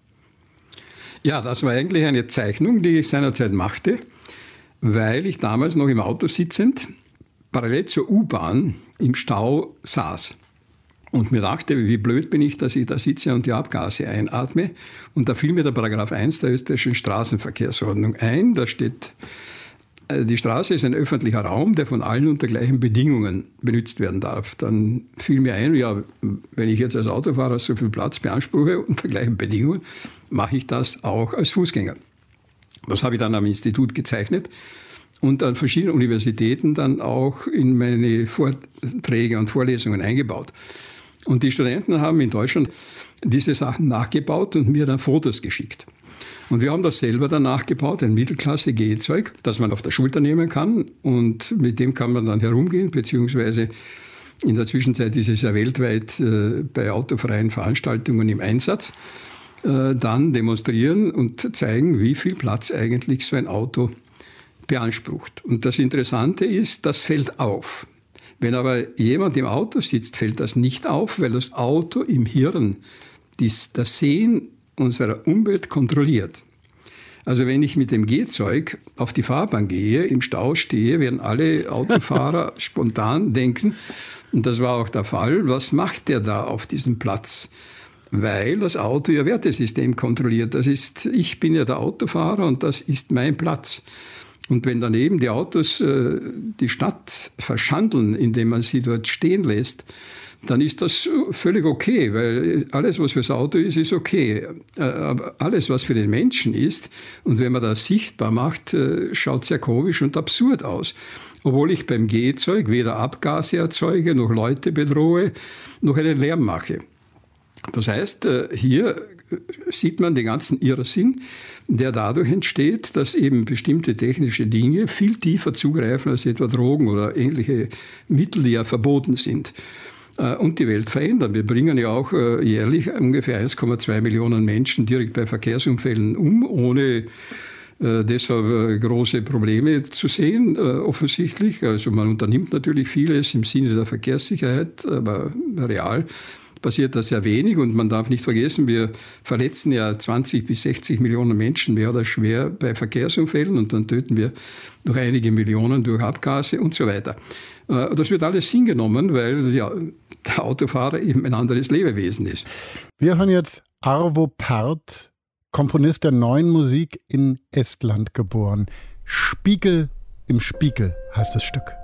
Ja, das war eigentlich eine Zeichnung, die ich seinerzeit machte, weil ich damals noch im Auto sitzend parallel zur U-Bahn im Stau saß und mir dachte, wie blöd bin ich, dass ich da sitze und die Abgase einatme. Und da fiel mir der Paragraph 1 der österreichischen Straßenverkehrsordnung ein. Da steht, die Straße ist ein öffentlicher Raum, der von allen unter gleichen Bedingungen benutzt werden darf. Dann fiel mir ein, ja, wenn ich jetzt als Autofahrer so viel Platz beanspruche unter gleichen Bedingungen, mache ich das auch als Fußgänger. Das habe ich dann am Institut gezeichnet und an verschiedenen Universitäten dann auch in meine Vorträge und Vorlesungen eingebaut. Und die Studenten haben in Deutschland diese Sachen nachgebaut und mir dann Fotos geschickt. Und wir haben das selber dann nachgebaut, ein Mittelklasse-Gehzeug, das man auf der Schulter nehmen kann. Und mit dem kann man dann herumgehen, beziehungsweise in der Zwischenzeit ist es ja weltweit äh, bei autofreien Veranstaltungen im Einsatz. Äh, dann demonstrieren und zeigen, wie viel Platz eigentlich so ein Auto beansprucht. Und das Interessante ist, das fällt auf. Wenn aber jemand im Auto sitzt, fällt das nicht auf, weil das Auto im Hirn das Sehen unserer Umwelt kontrolliert. Also wenn ich mit dem Gehzeug auf die Fahrbahn gehe, im Stau stehe, werden alle Autofahrer spontan denken, und das war auch der Fall, was macht der da auf diesem Platz? weil das Auto ihr Wertesystem kontrolliert. Das ist, ich bin ja der Autofahrer und das ist mein Platz. Und wenn daneben die Autos äh, die Stadt verschandeln, indem man sie dort stehen lässt, dann ist das völlig okay, weil alles, was fürs Auto ist, ist okay. Äh, aber alles, was für den Menschen ist, und wenn man das sichtbar macht, äh, schaut sehr komisch und absurd aus. Obwohl ich beim Gehzeug weder Abgase erzeuge, noch Leute bedrohe, noch einen Lärm mache. Das heißt, äh, hier sieht man den ganzen Irrsinn, der dadurch entsteht, dass eben bestimmte technische Dinge viel tiefer zugreifen als etwa Drogen oder ähnliche Mittel, die ja verboten sind und die Welt verändern. Wir bringen ja auch äh, jährlich ungefähr 1,2 Millionen Menschen direkt bei Verkehrsunfällen um, ohne deshalb große Probleme zu sehen, offensichtlich. Also man unternimmt natürlich vieles im Sinne der Verkehrssicherheit, aber real passiert das sehr wenig und man darf nicht vergessen, wir verletzen ja 20 bis 60 Millionen Menschen mehr oder schwer bei Verkehrsunfällen und dann töten wir noch einige Millionen durch Abgase und so weiter. Äh, das wird alles hingenommen, weil ja, der Autofahrer eben ein anderes Lebewesen ist.
Wir hören jetzt Arvo Pärt, Komponist der neuen Musik in Estland geboren. Spiegel im Spiegel heißt das Stück.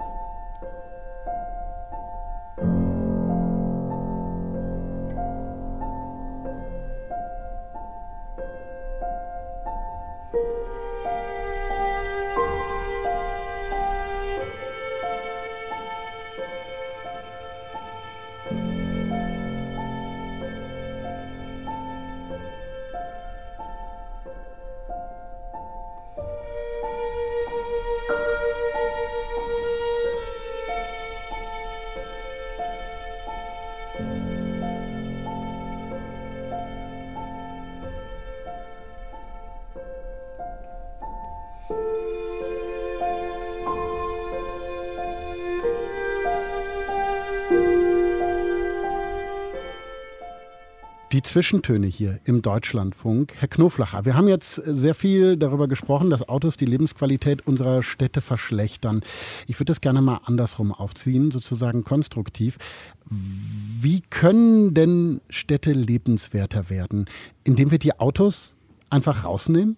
Die Zwischentöne hier im Deutschlandfunk. Herr Knoflacher, wir haben jetzt sehr viel darüber gesprochen, dass Autos die Lebensqualität unserer Städte verschlechtern. Ich würde das gerne mal andersrum aufziehen, sozusagen konstruktiv. Wie können denn Städte lebenswerter werden? Indem wir die Autos einfach rausnehmen?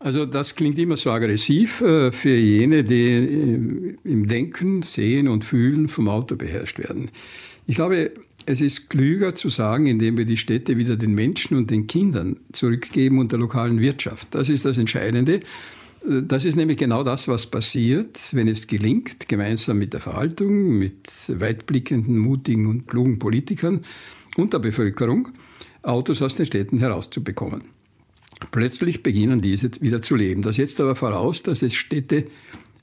Also das klingt immer so aggressiv äh, für jene, die äh, im Denken, Sehen und Fühlen vom Auto beherrscht werden. Ich glaube, es ist klüger zu sagen, indem wir die Städte wieder den Menschen und den Kindern zurückgeben und der lokalen Wirtschaft. Das ist das Entscheidende. Das ist nämlich genau das, was passiert, wenn es gelingt, gemeinsam mit der Verwaltung, mit weitblickenden, mutigen und klugen Politikern und der Bevölkerung Autos aus den Städten herauszubekommen. Plötzlich beginnen diese wieder zu leben. Das setzt aber voraus, dass es Städte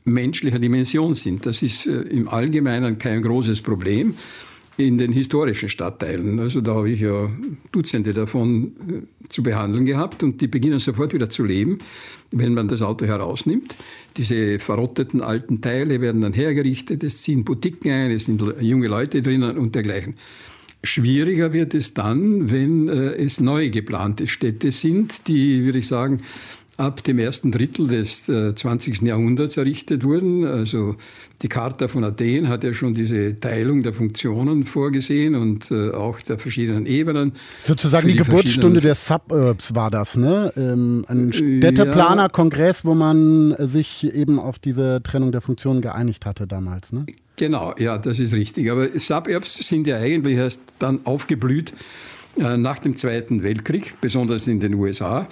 menschlicher Dimension sind. Das ist äh, im Allgemeinen kein großes Problem in den historischen Stadtteilen. Also da habe ich ja Dutzende davon äh, zu behandeln gehabt und die beginnen sofort wieder zu leben, wenn man das Auto herausnimmt. Diese verrotteten alten Teile werden dann hergerichtet, es ziehen Boutiquen ein, es sind junge Leute drinnen und dergleichen. Schwieriger wird es dann, wenn äh, es neu geplante Städte sind, die, würde ich sagen, ab dem ersten Drittel des äh, 20. Jahrhunderts errichtet wurden. Also die Charta von Athen hat ja schon diese Teilung der Funktionen vorgesehen und äh, auch der verschiedenen Ebenen.
Sozusagen die, die Geburtsstunde der Suburbs war das, ne? Ähm, ein Städteplanerkongress, wo man sich eben auf diese Trennung der Funktionen geeinigt hatte damals, ne?
Genau, ja, das ist richtig. Aber Suburbs sind ja eigentlich erst dann aufgeblüht äh, nach dem Zweiten Weltkrieg, besonders in den USA.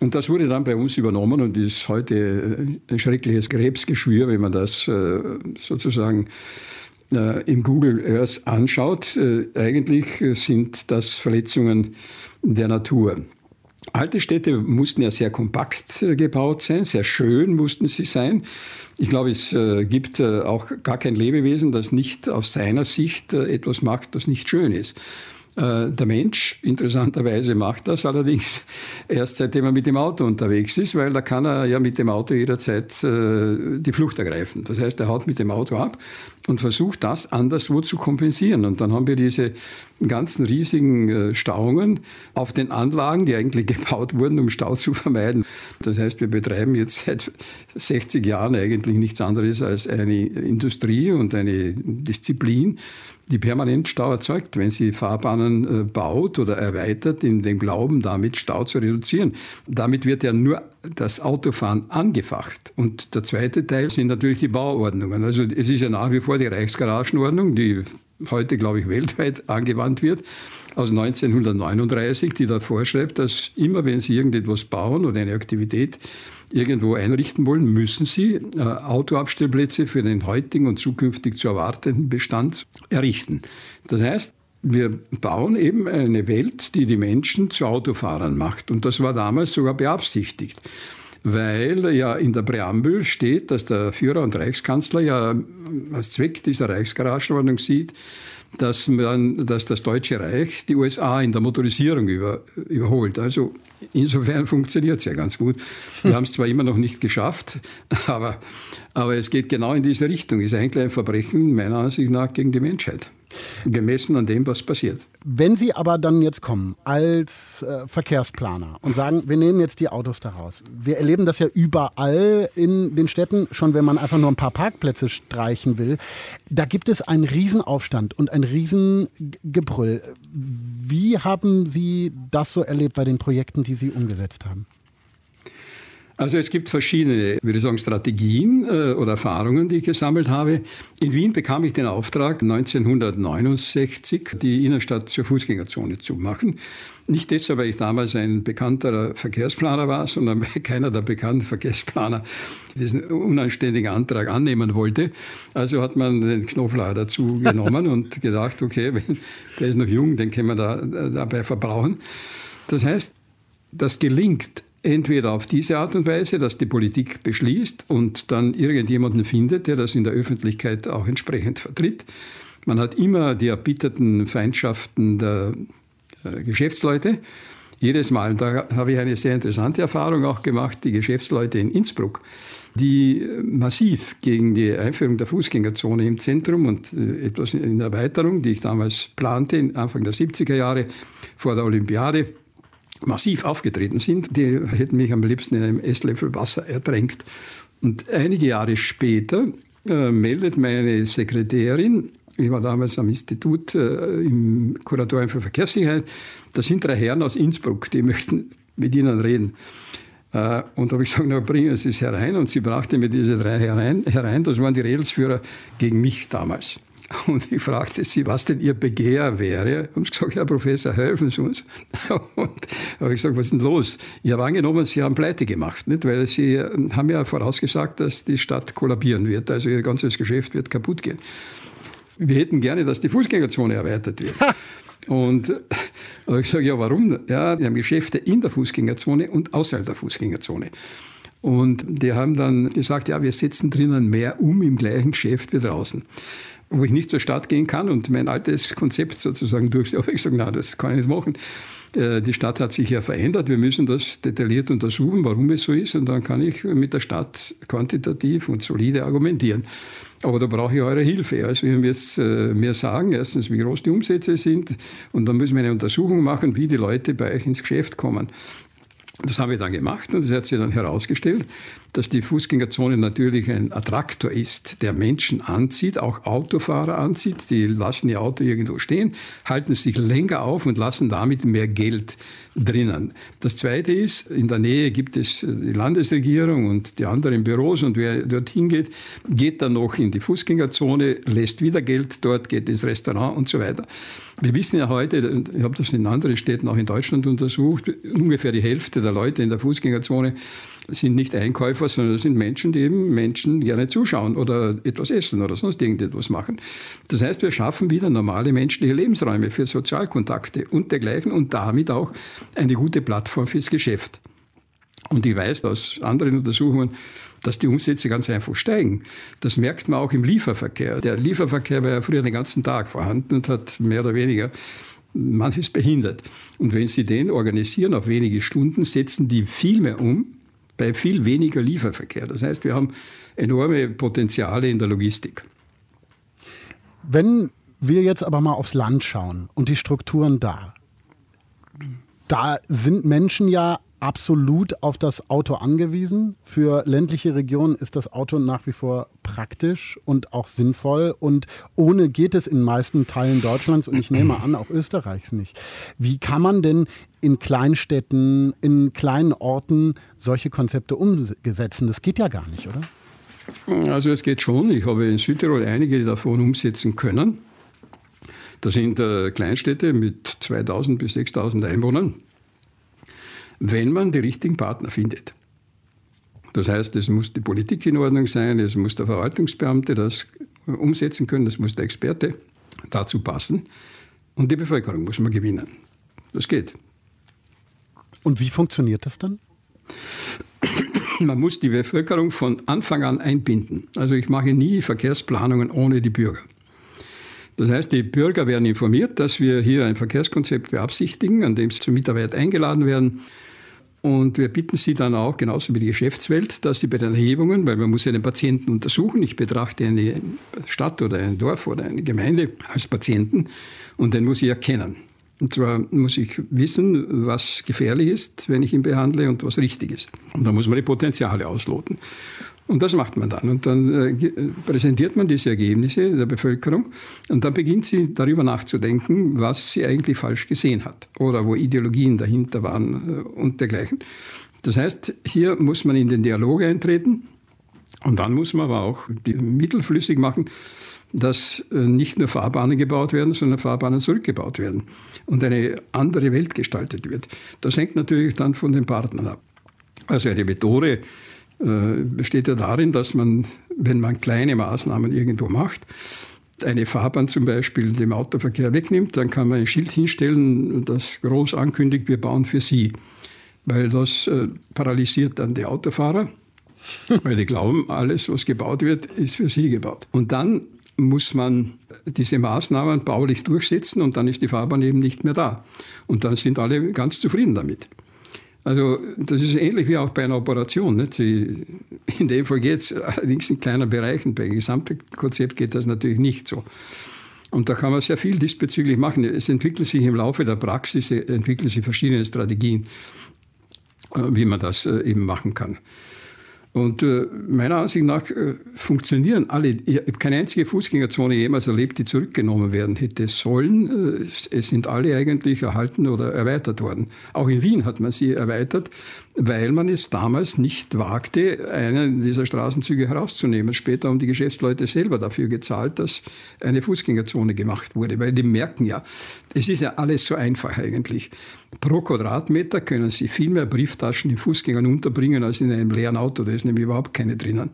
Und das wurde dann bei uns übernommen und ist heute ein schreckliches Krebsgeschwür, wenn man das äh, sozusagen äh, im Google Earth anschaut. Eigentlich sind das Verletzungen der Natur. Alte Städte mussten ja sehr kompakt äh, gebaut sein, sehr schön mussten sie sein. Ich glaube, es äh, gibt äh, auch gar kein Lebewesen, das nicht aus seiner Sicht etwas macht, das nicht schön ist. Äh, der Mensch, interessanterweise, macht das allerdings erst seitdem er mit dem Auto unterwegs ist, weil da kann er ja mit dem Auto jederzeit äh, die Flucht ergreifen. Das heißt, er haut mit dem Auto ab und versucht das anderswo zu kompensieren. Und dann haben wir diese ganzen riesigen äh, Stauungen auf den Anlagen, die eigentlich gebaut wurden, um Stau zu vermeiden. Das heißt, wir betreiben jetzt seit 60 Jahren eigentlich nichts anderes als eine Industrie und eine Disziplin, die permanent Stau erzeugt, wenn sie Fahrbahnen äh, baut oder erweitert, in dem Glauben, damit Stau zu reduzieren. Damit wird ja nur das Autofahren angefacht. Und der zweite Teil sind natürlich die Bauordnungen. Also es ist ja nach wie vor die Reichsgaragenordnung, die heute, glaube ich, weltweit angewandt wird, aus 1939, die da vorschreibt, dass immer wenn Sie irgendetwas bauen oder eine Aktivität irgendwo einrichten wollen, müssen Sie äh, Autoabstellplätze für den heutigen und zukünftig zu erwartenden Bestand errichten. Das heißt, wir bauen eben eine Welt, die die Menschen zu Autofahrern macht. Und das war damals sogar beabsichtigt weil ja in der Präambel steht, dass der Führer und Reichskanzler ja als Zweck dieser Reichsgaragenordnung sieht, dass, man, dass das Deutsche Reich die USA in der Motorisierung über, überholt. Also insofern funktioniert es ja ganz gut. Wir haben es zwar immer noch nicht geschafft, aber, aber es geht genau in diese Richtung. Es ist eigentlich ein Verbrechen meiner Ansicht nach gegen die Menschheit gemessen an dem, was passiert.
Wenn Sie aber dann jetzt kommen als äh, Verkehrsplaner und sagen, wir nehmen jetzt die Autos daraus. Wir erleben das ja überall in den Städten, schon wenn man einfach nur ein paar Parkplätze streichen will. Da gibt es einen Riesenaufstand und ein Riesengebrüll. Wie haben Sie das so erlebt bei den Projekten, die Sie umgesetzt haben?
Also es gibt verschiedene, würde ich sagen, Strategien äh, oder Erfahrungen, die ich gesammelt habe. In Wien bekam ich den Auftrag, 1969 die Innenstadt zur Fußgängerzone zu machen. Nicht deshalb, weil ich damals ein bekannter Verkehrsplaner war, sondern weil keiner der bekannten Verkehrsplaner diesen unanständigen Antrag annehmen wollte. Also hat man den Knofler dazu genommen und gedacht, okay, der ist noch jung, den können wir da, dabei verbrauchen. Das heißt, das gelingt entweder auf diese Art und Weise, dass die Politik beschließt und dann irgendjemanden findet, der das in der Öffentlichkeit auch entsprechend vertritt. Man hat immer die erbitterten Feindschaften der äh, Geschäftsleute. Jedes Mal. Und da habe ich eine sehr interessante Erfahrung auch gemacht. Die Geschäftsleute in Innsbruck, die massiv gegen die Einführung der Fußgängerzone im Zentrum und äh, etwas in Erweiterung, die ich damals plante, Anfang der 70er Jahre vor der Olympiade, massiv aufgetreten sind. Die hätten mich am liebsten in einem Esslöffel Wasser ertränkt. Und einige Jahre später äh, meldet meine Sekretärin, ich war damals am Institut äh, im Kuratorium für Verkehrssicherheit, da sind drei Herren aus Innsbruck, die möchten mit Ihnen reden. Äh, und da habe ich gesagt, na, bringen Sie es herein. Und sie brachte mir diese drei herein, herein. Das waren die Redelsführer gegen mich damals. Und ich fragte sie, was denn ihr Begehr wäre. Und ich gesagt, Herr Professor, helfen Sie uns. Und habe ich gesagt, was ist denn los? Ich habe angenommen, Sie haben Pleite gemacht, nicht? weil Sie ähm, haben ja vorausgesagt, dass die Stadt kollabieren wird. Also Ihr ganzes Geschäft wird kaputt gehen. Wir hätten gerne, dass die Fußgängerzone erweitert wird. Und habe ich gesagt, ja, warum? Ja, wir haben Geschäfte in der Fußgängerzone und außerhalb der Fußgängerzone. Und die haben dann gesagt, ja, wir setzen drinnen mehr um im gleichen Geschäft wie draußen wo ich nicht zur Stadt gehen kann und mein altes Konzept sozusagen durchsehe. Aber ich sage, na, das kann ich nicht machen. Äh, die Stadt hat sich ja verändert. Wir müssen das detailliert untersuchen, warum es so ist. Und dann kann ich mit der Stadt quantitativ und solide argumentieren. Aber da brauche ich eure Hilfe. Also ihr müsst äh, mir sagen, erstens, wie groß die Umsätze sind. Und dann müssen wir eine Untersuchung machen, wie die Leute bei euch ins Geschäft kommen. Das habe ich dann gemacht und das hat sich dann herausgestellt, dass die Fußgängerzone natürlich ein Attraktor ist, der Menschen anzieht, auch Autofahrer anzieht. Die lassen ihr Auto irgendwo stehen, halten sich länger auf und lassen damit mehr Geld drinnen. Das Zweite ist, in der Nähe gibt es die Landesregierung und die anderen Büros und wer dorthin geht, geht dann noch in die Fußgängerzone, lässt wieder Geld dort, geht ins Restaurant und so weiter. Wir wissen ja heute, ich habe das in anderen Städten auch in Deutschland untersucht, ungefähr die Hälfte der Leute in der Fußgängerzone sind nicht Einkäufer, sondern das sind Menschen, die eben Menschen gerne zuschauen oder etwas essen oder sonst irgendetwas machen. Das heißt, wir schaffen wieder normale menschliche Lebensräume für Sozialkontakte und dergleichen und damit auch eine gute Plattform fürs Geschäft. Und ich weiß aus anderen Untersuchungen, dass die Umsätze ganz einfach steigen. Das merkt man auch im Lieferverkehr. Der Lieferverkehr war ja früher den ganzen Tag vorhanden und hat mehr oder weniger manches behindert. Und wenn Sie den organisieren auf wenige Stunden, setzen die viel mehr um bei viel weniger Lieferverkehr. Das heißt, wir haben enorme Potenziale in der Logistik.
Wenn wir jetzt aber mal aufs Land schauen und die Strukturen da, da sind Menschen ja absolut auf das Auto angewiesen. Für ländliche Regionen ist das Auto nach wie vor praktisch und auch sinnvoll. Und ohne geht es in meisten Teilen Deutschlands und ich nehme an, auch Österreichs nicht. Wie kann man denn in Kleinstädten, in kleinen Orten solche Konzepte umsetzen? Das geht ja gar nicht, oder?
Also es geht schon. Ich habe in Südtirol einige davon umsetzen können. Das sind äh, Kleinstädte mit 2000 bis 6000 Einwohnern wenn man die richtigen Partner findet. Das heißt, es muss die Politik in Ordnung sein, es muss der Verwaltungsbeamte das umsetzen können, es muss der Experte dazu passen und die Bevölkerung muss man gewinnen. Das geht.
Und wie funktioniert das dann?
Man muss die Bevölkerung von Anfang an einbinden. Also ich mache nie Verkehrsplanungen ohne die Bürger. Das heißt, die Bürger werden informiert, dass wir hier ein Verkehrskonzept beabsichtigen, an dem sie zur Mitarbeit eingeladen werden. Und wir bitten Sie dann auch, genauso wie die Geschäftswelt, dass Sie bei den Erhebungen, weil man muss ja den Patienten untersuchen, ich betrachte eine Stadt oder ein Dorf oder eine Gemeinde als Patienten und den muss ich erkennen. Und zwar muss ich wissen, was gefährlich ist, wenn ich ihn behandle und was richtig ist. Und da muss man die Potenziale ausloten. Und das macht man dann. Und dann äh, präsentiert man diese Ergebnisse der Bevölkerung und dann beginnt sie darüber nachzudenken, was sie eigentlich falsch gesehen hat oder wo Ideologien dahinter waren äh, und dergleichen. Das heißt, hier muss man in den Dialog eintreten und dann muss man aber auch die Mittel flüssig machen, dass äh, nicht nur Fahrbahnen gebaut werden, sondern Fahrbahnen zurückgebaut werden und eine andere Welt gestaltet wird. Das hängt natürlich dann von den Partnern ab. Also eine Methode, äh, besteht ja darin, dass man, wenn man kleine Maßnahmen irgendwo macht, eine Fahrbahn zum Beispiel dem Autoverkehr wegnimmt, dann kann man ein Schild hinstellen, das groß ankündigt, wir bauen für Sie. Weil das äh, paralysiert dann die Autofahrer, weil die glauben, alles, was gebaut wird, ist für sie gebaut. Und dann muss man diese Maßnahmen baulich durchsetzen und dann ist die Fahrbahn eben nicht mehr da. Und dann sind alle ganz zufrieden damit. Also das ist ähnlich wie auch bei einer Operation. Nicht? Sie, in dem Fall geht es allerdings in kleinen Bereichen. Beim gesamten Konzept geht das natürlich nicht so. Und da kann man sehr viel diesbezüglich machen. Es entwickelt sich im Laufe der Praxis, entwickeln sich verschiedene Strategien, äh, wie man das äh, eben machen kann. Und äh, meiner Ansicht nach äh, funktionieren alle. Ich habe keine einzige Fußgängerzone jemals erlebt, die zurückgenommen werden hätte sollen. Äh, es sind alle eigentlich erhalten oder erweitert worden. Auch in Wien hat man sie erweitert, weil man es damals nicht wagte, einen dieser Straßenzüge herauszunehmen. Später haben die Geschäftsleute selber dafür gezahlt, dass eine Fußgängerzone gemacht wurde, weil die merken ja, es ist ja alles so einfach eigentlich. Pro Quadratmeter können Sie viel mehr Brieftaschen in Fußgängern unterbringen als in einem leeren Auto. Da ist nämlich überhaupt keine drinnen.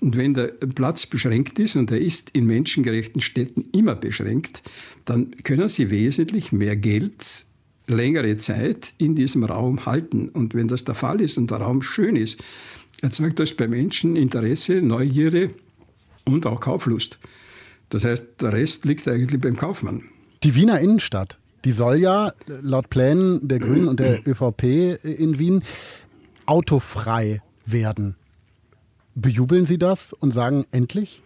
Und wenn der Platz beschränkt ist, und er ist in menschengerechten Städten immer beschränkt, dann können Sie wesentlich mehr Geld längere Zeit in diesem Raum halten. Und wenn das der Fall ist und der Raum schön ist, erzeugt das bei Menschen Interesse, Neugierde und auch Kauflust. Das heißt, der Rest liegt eigentlich beim Kaufmann.
Die Wiener Innenstadt, die soll ja laut Plänen der Grünen und der ÖVP in Wien autofrei werden. Bejubeln Sie das und sagen endlich?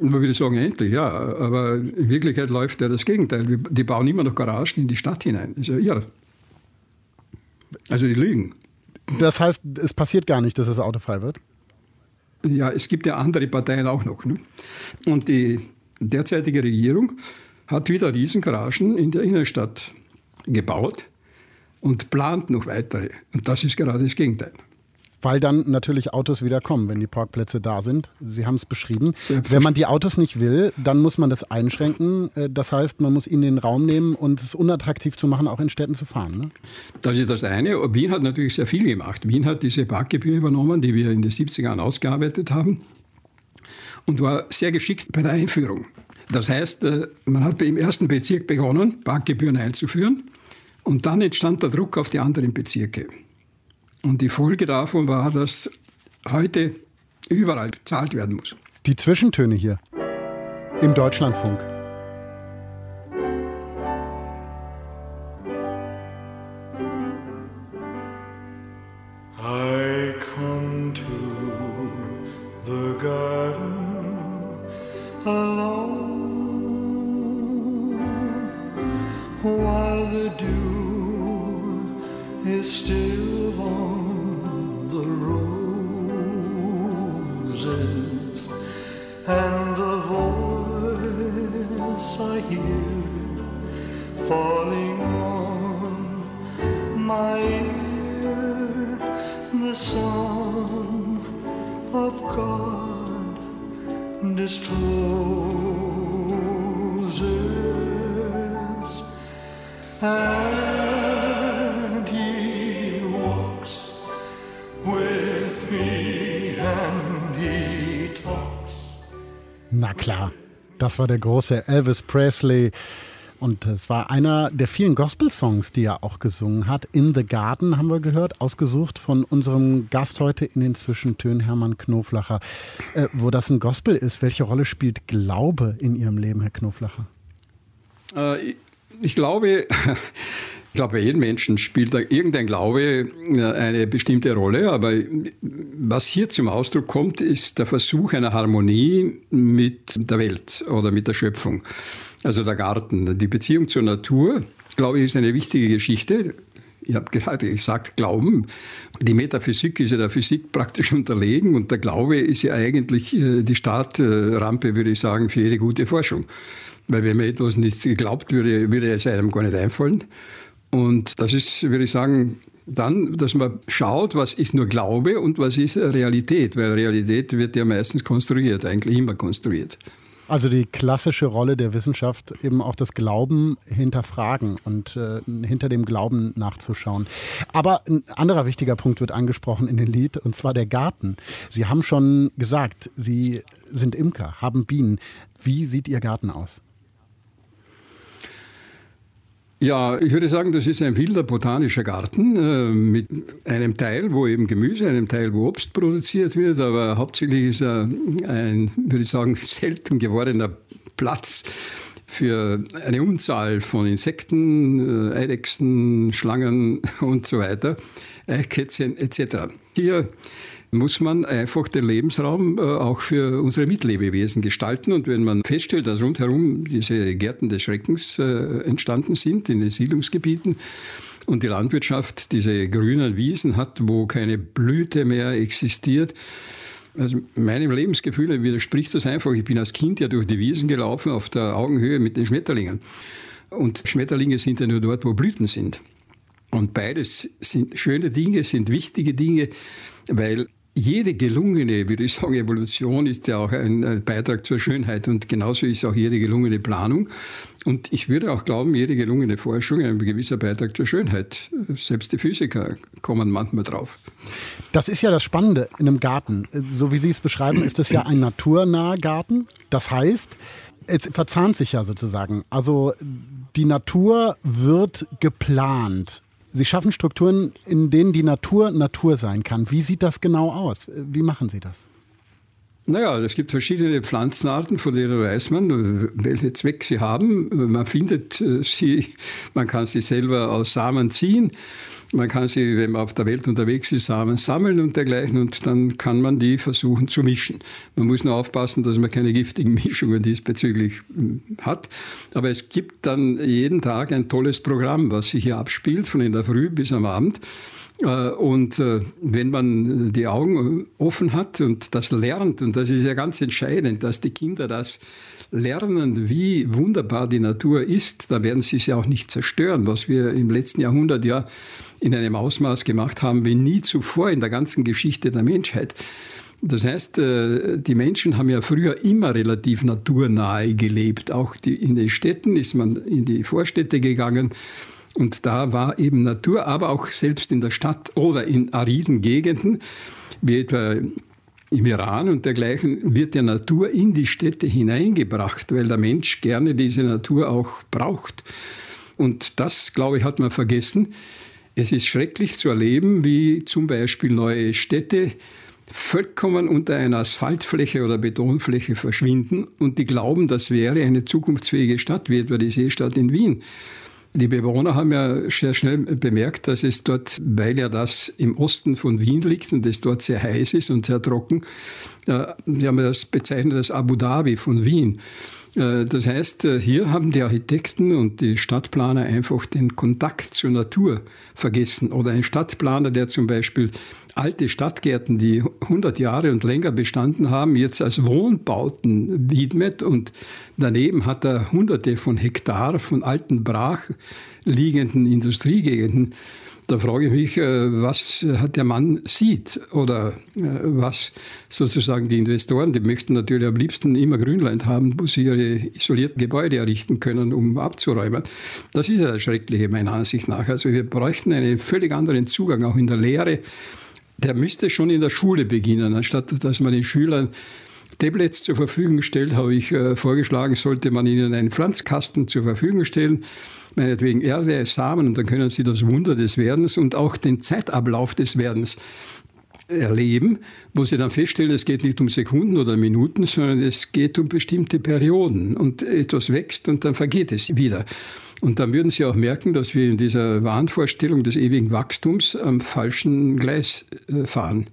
Man würde sagen, endlich, ja. Aber in Wirklichkeit läuft ja das Gegenteil. Die bauen immer noch Garagen in die Stadt hinein. Das ist ja irre. Also die lügen.
Das heißt, es passiert gar nicht, dass es autofrei wird?
Ja, es gibt ja andere Parteien auch noch. Ne? Und die derzeitige Regierung hat wieder Riesengaragen in der Innenstadt gebaut und plant noch weitere. Und das ist gerade das Gegenteil.
Weil dann natürlich Autos wieder kommen, wenn die Parkplätze da sind. Sie haben es beschrieben. Wenn man die Autos nicht will, dann muss man das einschränken. Äh, das heißt, man muss ihnen den Raum nehmen und es unattraktiv zu machen, auch in Städten zu fahren. Ne?
Das ist das eine. Wien hat natürlich sehr viel gemacht. Wien hat diese Parkgebühr übernommen, die wir in den 70er Jahren ausgearbeitet haben und war sehr geschickt bei der Einführung. Das heißt, äh, man hat im ersten Bezirk begonnen, Parkgebühren einzuführen und dann entstand der Druck auf die anderen Bezirke. Und die Folge davon war, dass heute überall bezahlt werden muss.
Die Zwischentöne hier im Deutschlandfunk. Das war der große Elvis Presley. Und es war einer der vielen Gospel-Songs, die er auch gesungen hat. In the Garden haben wir gehört, ausgesucht von unserem Gast heute in den Zwischentönen, Hermann Knoflacher. Äh, wo das ein Gospel ist, welche Rolle spielt Glaube in Ihrem Leben, Herr Knoflacher?
Äh, ich glaube, ich glaube, bei jedem Menschen spielt irgendein Glaube äh, eine bestimmte Rolle, aber was hier zum Ausdruck kommt, ist der Versuch einer Harmonie mit der Welt oder mit der Schöpfung. Also der Garten, die Beziehung zur Natur, glaube ich, ist eine wichtige Geschichte. Ich habe gerade gesagt, Glauben. Die Metaphysik ist ja der Physik praktisch unterlegen und der Glaube ist ja eigentlich äh, die Startrampe, würde ich sagen, für jede gute Forschung. Weil wenn man etwas nicht geglaubt würde, würde es einem gar nicht einfallen. Und das ist, würde ich sagen, dann, dass man schaut, was ist nur Glaube und was ist Realität, weil Realität wird ja meistens konstruiert, eigentlich immer konstruiert.
Also die klassische Rolle der Wissenschaft, eben auch das Glauben hinterfragen und äh, hinter dem Glauben nachzuschauen. Aber ein anderer wichtiger Punkt wird angesprochen in dem Lied, und zwar der Garten. Sie haben schon gesagt, Sie sind Imker, haben Bienen. Wie sieht Ihr Garten aus?
Ja, ich würde sagen, das ist ein wilder botanischer Garten äh, mit einem Teil, wo eben Gemüse, einem Teil, wo Obst produziert wird, aber hauptsächlich ist er ein, würde ich sagen, selten gewordener Platz für eine Unzahl von Insekten, äh, Eidechsen, Schlangen und so weiter, Eichkätzchen etc. Hier muss man einfach den Lebensraum äh, auch für unsere Mitlebewesen gestalten. Und wenn man feststellt, dass rundherum diese Gärten des Schreckens äh, entstanden sind in den Siedlungsgebieten, und die Landwirtschaft diese grünen Wiesen hat, wo keine Blüte mehr existiert. Also meinem Lebensgefühl widerspricht das einfach. Ich bin als Kind ja durch die Wiesen gelaufen auf der Augenhöhe mit den Schmetterlingen. Und Schmetterlinge sind ja nur dort, wo Blüten sind. Und beides sind schöne Dinge, sind wichtige Dinge, weil jede gelungene, würde ich sagen, Evolution ist ja auch ein Beitrag zur Schönheit und genauso ist auch jede gelungene Planung. Und ich würde auch glauben, jede gelungene Forschung ein gewisser Beitrag zur Schönheit. Selbst die Physiker kommen manchmal drauf.
Das ist ja das Spannende in einem Garten. So wie Sie es beschreiben, ist es ja ein naturnaher Garten. Das heißt, es verzahnt sich ja sozusagen. Also die Natur wird geplant. Sie schaffen Strukturen, in denen die Natur Natur sein kann. Wie sieht das genau aus? Wie machen Sie das?
Naja, es gibt verschiedene Pflanzenarten, von denen weiß man, welchen Zweck sie haben. Man findet äh, sie, man kann sie selber aus Samen ziehen. Man kann sie, wenn man auf der Welt unterwegs ist, Samen sammeln und dergleichen und dann kann man die versuchen zu mischen. Man muss nur aufpassen, dass man keine giftigen Mischungen diesbezüglich hm, hat. Aber es gibt dann jeden Tag ein tolles Programm, was sich hier abspielt, von in der Früh bis am Abend. Äh, und äh, wenn man die Augen offen hat und das lernt, und das ist ja ganz entscheidend, dass die Kinder das lernen, wie wunderbar die Natur ist, dann werden sie sie auch nicht zerstören, was wir im letzten Jahrhundert ja in einem Ausmaß gemacht haben wie nie zuvor in der ganzen Geschichte der Menschheit. Das heißt, äh, die Menschen haben ja früher immer relativ naturnahe gelebt. Auch in den Städten ist man in die Vorstädte gegangen. Und da war eben Natur, aber auch selbst in der Stadt oder in ariden Gegenden, wie etwa im Iran und dergleichen, wird der Natur in die Städte hineingebracht, weil der Mensch gerne diese Natur auch braucht. Und das, glaube ich, hat man vergessen. Es ist schrecklich zu erleben, wie zum Beispiel neue Städte vollkommen unter einer Asphaltfläche oder Betonfläche verschwinden und die glauben, das wäre eine zukunftsfähige Stadt, wie etwa die Seestadt in Wien. Die Bewohner haben ja sehr schnell bemerkt, dass es dort, weil ja das im Osten von Wien liegt und es dort sehr heiß ist und sehr trocken, äh, die haben das bezeichnet als Abu Dhabi von Wien. Äh, das heißt, äh, hier haben die Architekten und die Stadtplaner einfach den Kontakt zur Natur vergessen. Oder ein Stadtplaner, der zum Beispiel alte Stadtgärten, die 100 Jahre und länger bestanden haben, jetzt als Wohnbauten widmet und daneben hat er hunderte von Hektar von alten brach liegenden Industriegegenden da frage ich mich, äh, was der Mann sieht oder äh, was sozusagen die Investoren, die möchten natürlich am liebsten immer Grünland haben, wo sie ihre isolierten Gebäude errichten können, um abzuräumen. Das ist ja das Schreckliche meiner Ansicht nach. Also wir bräuchten einen völlig anderen Zugang, auch in der Lehre. Der müsste schon in der Schule beginnen, anstatt dass man den Schülern Tablets zur Verfügung stellt, habe ich äh, vorgeschlagen, sollte man ihnen einen Pflanzkasten zur Verfügung stellen, meinetwegen Erde, Samen, und dann können sie das Wunder des Werdens und auch den Zeitablauf des Werdens erleben, wo sie dann feststellen, es geht nicht um Sekunden oder Minuten, sondern es geht um bestimmte Perioden. Und etwas wächst und dann vergeht es wieder. Und dann würden Sie auch merken, dass wir in dieser Wahnvorstellung des ewigen Wachstums am falschen Gleis äh, fahren.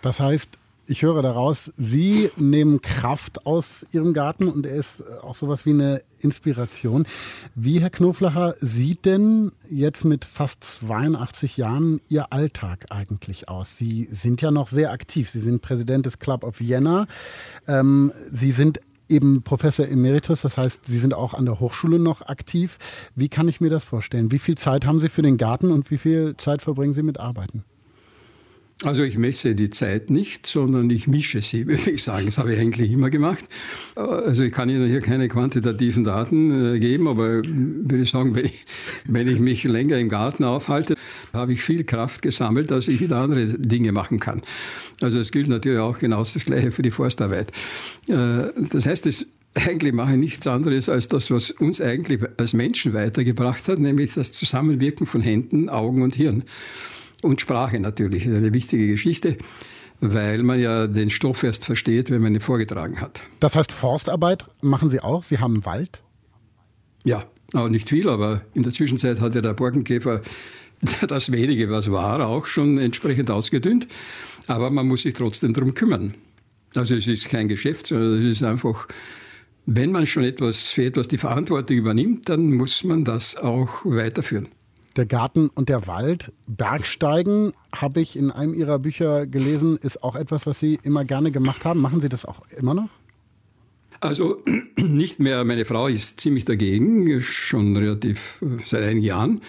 Das heißt, ich höre daraus, Sie nehmen Kraft aus Ihrem Garten und er ist auch sowas wie eine Inspiration. Wie, Herr Knoflacher, sieht denn jetzt mit fast 82 Jahren Ihr Alltag eigentlich aus? Sie sind ja noch sehr aktiv. Sie sind Präsident des Club of Vienna. Ähm, Sie sind eben Professor Emeritus, das heißt, Sie sind auch an der Hochschule noch aktiv. Wie kann ich mir das vorstellen? Wie viel Zeit haben Sie für den Garten und wie viel Zeit verbringen Sie mit Arbeiten?
Also ich messe die Zeit nicht, sondern ich mische sie, würde ich sagen. Das habe ich eigentlich immer gemacht. Also ich kann Ihnen hier keine quantitativen Daten äh, geben, aber würde ich sagen, wenn ich, wenn ich mich länger im Garten aufhalte, habe ich viel Kraft gesammelt, dass ich wieder andere Dinge machen kann. Also es gilt natürlich auch genau das Gleiche für die Forstarbeit. Äh, das heißt, es eigentlich mache ich nichts anderes als das, was uns eigentlich als Menschen weitergebracht hat, nämlich das Zusammenwirken von Händen, Augen und Hirn. Und Sprache natürlich, eine wichtige Geschichte, weil man ja den Stoff erst versteht, wenn man ihn vorgetragen hat.
Das heißt, Forstarbeit machen Sie auch? Sie haben Wald?
Ja, auch nicht viel, aber in der Zwischenzeit hat ja der Borkenkäfer das wenige, was war, auch schon entsprechend ausgedünnt. Aber man muss sich trotzdem darum kümmern. Also es ist kein Geschäft, sondern es ist einfach wenn man schon etwas für etwas die Verantwortung übernimmt, dann muss man das auch weiterführen.
Der Garten und der Wald, Bergsteigen, habe ich in einem Ihrer Bücher gelesen, ist auch etwas, was Sie immer gerne gemacht haben. Machen Sie das auch immer noch?
Also nicht mehr. Meine Frau ist ziemlich dagegen, schon relativ äh, seit einigen Jahren.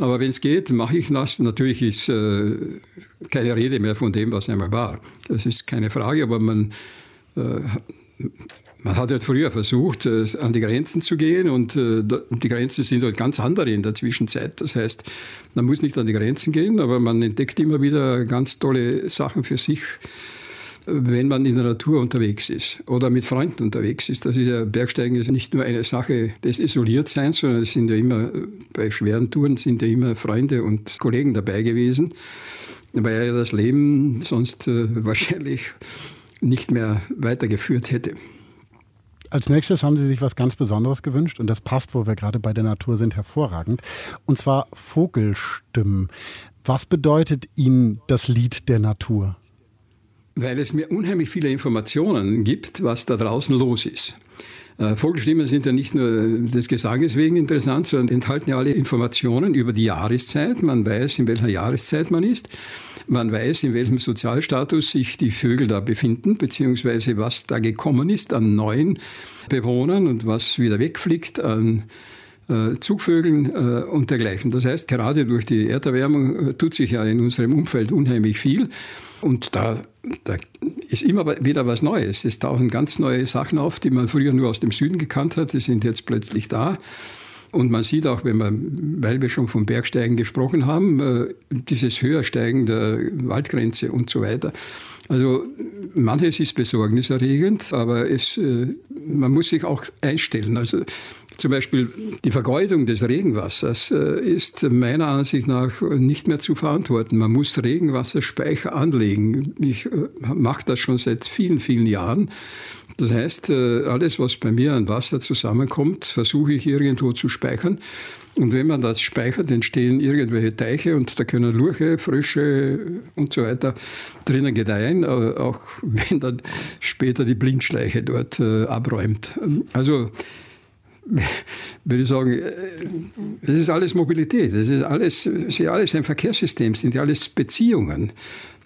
Aber wenn es geht, mache ich das. Natürlich ist äh, keine Rede mehr von dem, was einmal war. Das ist keine Frage, aber man äh, man hat halt früher versucht, äh, an die Grenzen zu gehen und äh, die Grenzen sind halt ganz andere in der Zwischenzeit. Das heißt, man muss nicht an die Grenzen gehen, aber man entdeckt immer wieder ganz tolle Sachen für sich, wenn man in der Natur unterwegs ist oder mit Freunden unterwegs ist. Das ist ja, Bergsteigen ist nicht nur eine Sache des Isoliertseins, sondern es sind ja immer, bei schweren Touren sind ja immer Freunde und Kollegen dabei gewesen, weil ja das Leben sonst äh, wahrscheinlich nicht mehr weitergeführt hätte.
Als nächstes haben Sie sich was ganz Besonderes gewünscht und das passt, wo wir gerade bei der Natur sind, hervorragend. Und zwar Vogelstimmen. Was bedeutet Ihnen das Lied der Natur?
Weil es mir unheimlich viele Informationen gibt, was da draußen los ist. Äh, Vogelstimmen sind ja nicht nur des Gesanges wegen interessant, sondern enthalten ja alle Informationen über die Jahreszeit. Man weiß, in welcher Jahreszeit man ist. Man weiß, in welchem Sozialstatus sich die Vögel da befinden, beziehungsweise was da gekommen ist an neuen Bewohnern und was wieder wegfliegt an äh, Zugvögeln äh, und dergleichen. Das heißt, gerade durch die Erderwärmung äh, tut sich ja in unserem Umfeld unheimlich viel. Und da, da ist immer wieder was Neues. Es tauchen ganz neue Sachen auf, die man früher nur aus dem Süden gekannt hat. Die sind jetzt plötzlich da. Und man sieht auch, wenn man, weil wir schon vom Bergsteigen gesprochen haben, äh, dieses Höhersteigen der Waldgrenze und so weiter. Also manches ist besorgniserregend, aber es, äh, man muss sich auch einstellen. Also zum Beispiel die Vergeudung des Regenwassers äh, ist meiner Ansicht nach nicht mehr zu verantworten. Man muss Regenwasserspeicher anlegen. Ich mache das schon seit vielen, vielen Jahren. Das heißt, äh, alles, was bei mir an Wasser zusammenkommt, versuche ich irgendwo zu speichern. Und wenn man das speichert, entstehen irgendwelche Teiche und da können Lurche, Frösche und so weiter drinnen gedeihen, äh, auch wenn dann später die Blindschleiche dort äh, abräumt. Also würde ich sagen, es ist alles Mobilität, es ist alles, es ist alles ein Verkehrssystem, es sind ja alles Beziehungen.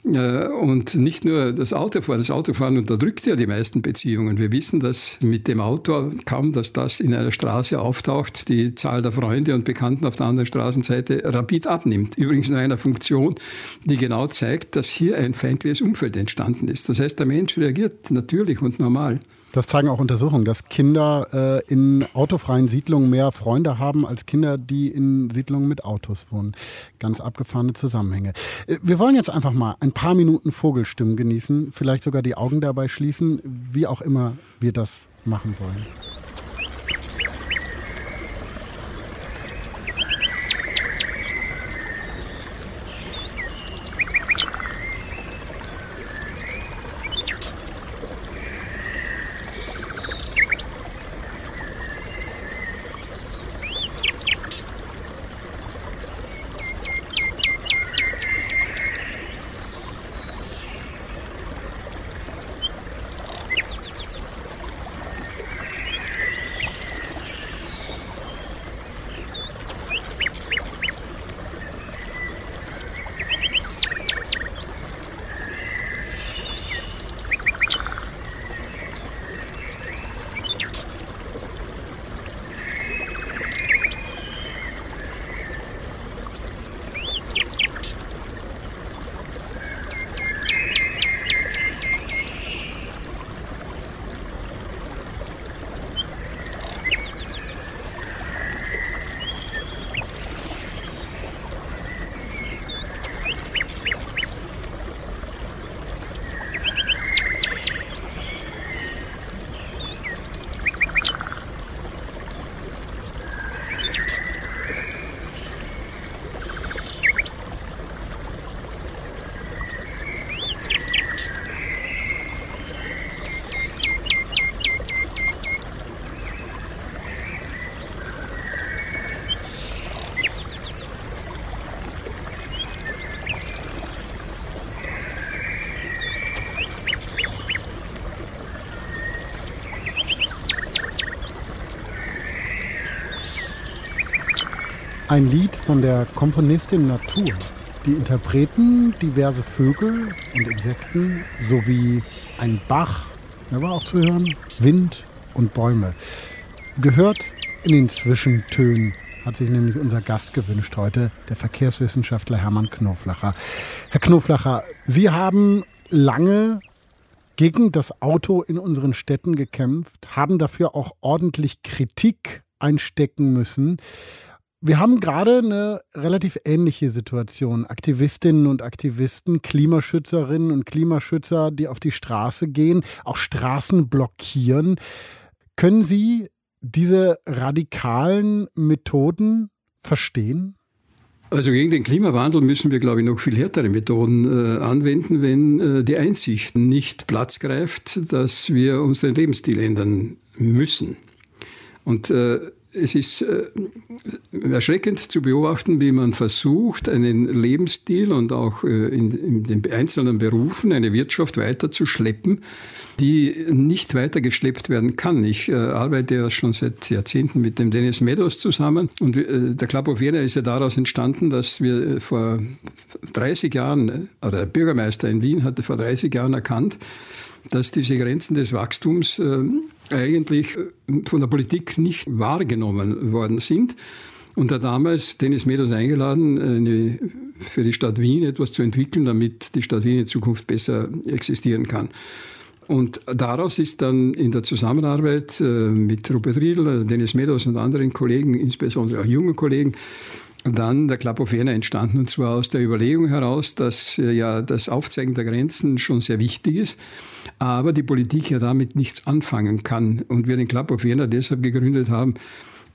Äh, und nicht nur das Autofahren. Das Autofahren unterdrückt ja die meisten Beziehungen. Wir wissen, dass mit dem Auto kaum, dass das in einer Straße auftaucht, die Zahl der Freunde und Bekannten auf der anderen Straßenseite rapid abnimmt. Übrigens nur einer Funktion, die genau zeigt, dass hier ein feindliches Umfeld entstanden ist. Das heißt, der Mensch reagiert natürlich und normal.
Das zeigen auch Untersuchungen, dass Kinder äh, in autofreien Siedlungen mehr Freunde haben als Kinder, die in Siedlungen mit Autos wohnen. Ganz abgefahrene Zusammenhänge. Äh, wir wollen jetzt einfach mal ein paar Minuten Vogelstimmen genießen, vielleicht sogar die Augen dabei schließen, wie auch immer wir das machen wollen. Ein Lied von der Komponistin Natur. Die Interpreten diverse Vögel und Insekten sowie ein Bach, da war auch zu hören, Wind und Bäume. Gehört in den Zwischentönen hat sich nämlich unser Gast gewünscht heute, der Verkehrswissenschaftler Hermann Knoflacher. Herr Knoflacher, Sie haben lange gegen das Auto in unseren Städten gekämpft, haben dafür auch ordentlich Kritik einstecken müssen. Wir haben gerade eine relativ ähnliche Situation. Aktivistinnen und Aktivisten, Klimaschützerinnen und Klimaschützer, die auf die Straße gehen, auch Straßen blockieren. Können Sie diese radikalen Methoden verstehen?
Also gegen den Klimawandel müssen wir, glaube ich, noch viel härtere Methoden äh, anwenden, wenn äh, die Einsicht nicht Platz greift, dass wir unseren Lebensstil ändern müssen. Und äh, es ist äh, erschreckend zu beobachten, wie man versucht, einen Lebensstil und auch äh, in, in, den einzelnen Berufen eine Wirtschaft weiterzuschleppen, die nicht weitergeschleppt werden kann. Ich äh, arbeite ja schon seit Jahrzehnten mit dem Dennis Meadows zusammen und der Club of Vienna ist ja daraus entstanden, dass wir vor 30 Jahren, oder der Bürgermeister in Wien hatte vor 30 Jahren erkannt, dass diese Grenzen des Wachstums äh, eigentlich äh, von der Politik nicht wahrgenommen worden sind. Und hat damals Dennis Meadows eingeladen, eine, für die Stadt Wien etwas zu entwickeln, damit die Stadt Wien in Zukunft besser existieren kann. Und daraus ist dann in der Zusammenarbeit äh, mit Rupert Riedl, Dennis Meadows und anderen Kollegen, insbesondere auch jungen Kollegen, dann der Club of Vienna entstanden, und zwar aus der Überlegung heraus, dass äh, ja das Aufzeigen der Grenzen schon sehr wichtig ist, aber die Politik ja damit nichts anfangen kann. Und wir den Club of Vienna deshalb gegründet haben,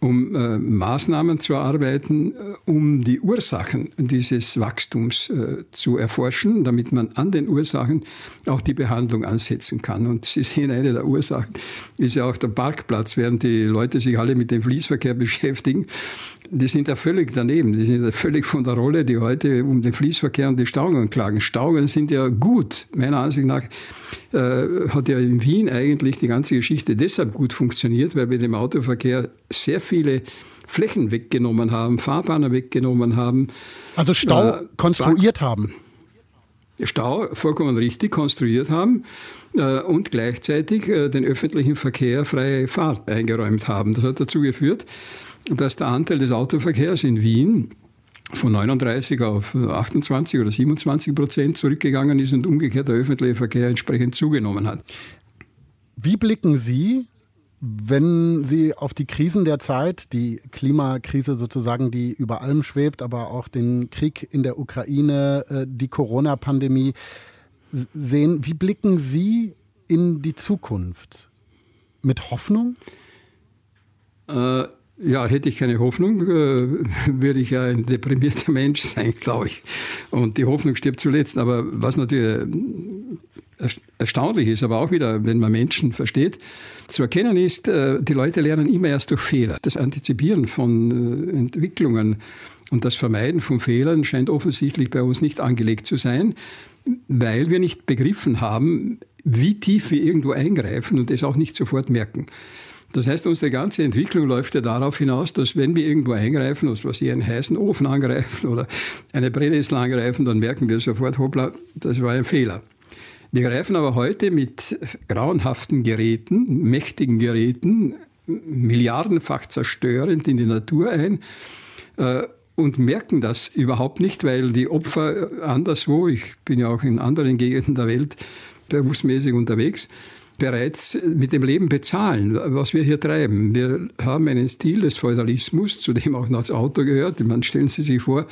um äh, Maßnahmen zu erarbeiten, äh, um die Ursachen dieses Wachstums äh, zu erforschen, damit man an den Ursachen auch die Behandlung ansetzen kann. Und Sie sehen, eine der Ursachen ist ja auch der Parkplatz, während die Leute sich alle mit dem Fließverkehr beschäftigen. Die sind ja völlig daneben. Die sind ja völlig von der Rolle, die heute um den Fließverkehr und die Stauungen klagen. Stauungen sind ja gut. Meiner Ansicht nach äh, hat ja in Wien eigentlich die ganze Geschichte deshalb gut funktioniert, weil wir dem Autoverkehr sehr viel viele Flächen weggenommen haben, Fahrbahnen weggenommen haben.
Also Stau äh, konstruiert haben.
Stau vollkommen richtig konstruiert haben äh, und gleichzeitig äh, den öffentlichen Verkehr freie Fahrt eingeräumt haben. Das hat dazu geführt, dass der Anteil des Autoverkehrs in Wien von 39 auf 28 oder 27 Prozent zurückgegangen ist und umgekehrt der öffentliche Verkehr entsprechend zugenommen hat.
Wie blicken Sie wenn Sie auf die Krisen der Zeit, die Klimakrise sozusagen, die über allem schwebt, aber auch den Krieg in der Ukraine, äh, die Corona-Pandemie sehen, wie blicken Sie in die Zukunft? Mit Hoffnung?
Äh, ja, hätte ich keine Hoffnung, äh, würde ich ja ein deprimierter Mensch sein, glaube ich. Und die Hoffnung stirbt zuletzt. Aber was natürlich erstaunlich ist, aber auch wieder, wenn man Menschen versteht, zu erkennen ist, äh, die Leute lernen immer erst durch Fehler. Das Antizipieren von äh, Entwicklungen und das Vermeiden von Fehlern scheint offensichtlich bei uns nicht angelegt zu sein, weil wir nicht begriffen haben, wie tief wir irgendwo eingreifen und es auch nicht sofort merken. Das heißt, unsere ganze Entwicklung läuft ja darauf hinaus, dass wenn wir irgendwo eingreifen, was weiß ich, einen heißen Ofen angreifen oder eine Brennnessel angreifen, dann merken wir sofort, hoppla, das war ein Fehler. Wir greifen aber heute mit grauenhaften Geräten, mächtigen Geräten, milliardenfach zerstörend in die Natur ein äh, und merken das überhaupt nicht, weil die Opfer anderswo, ich bin ja auch in anderen Gegenden der Welt berufsmäßig unterwegs, bereits mit dem Leben bezahlen, was wir hier treiben. Wir haben einen Stil des Feudalismus, zu dem auch noch das Auto gehört. Man stellen Sie sich vor,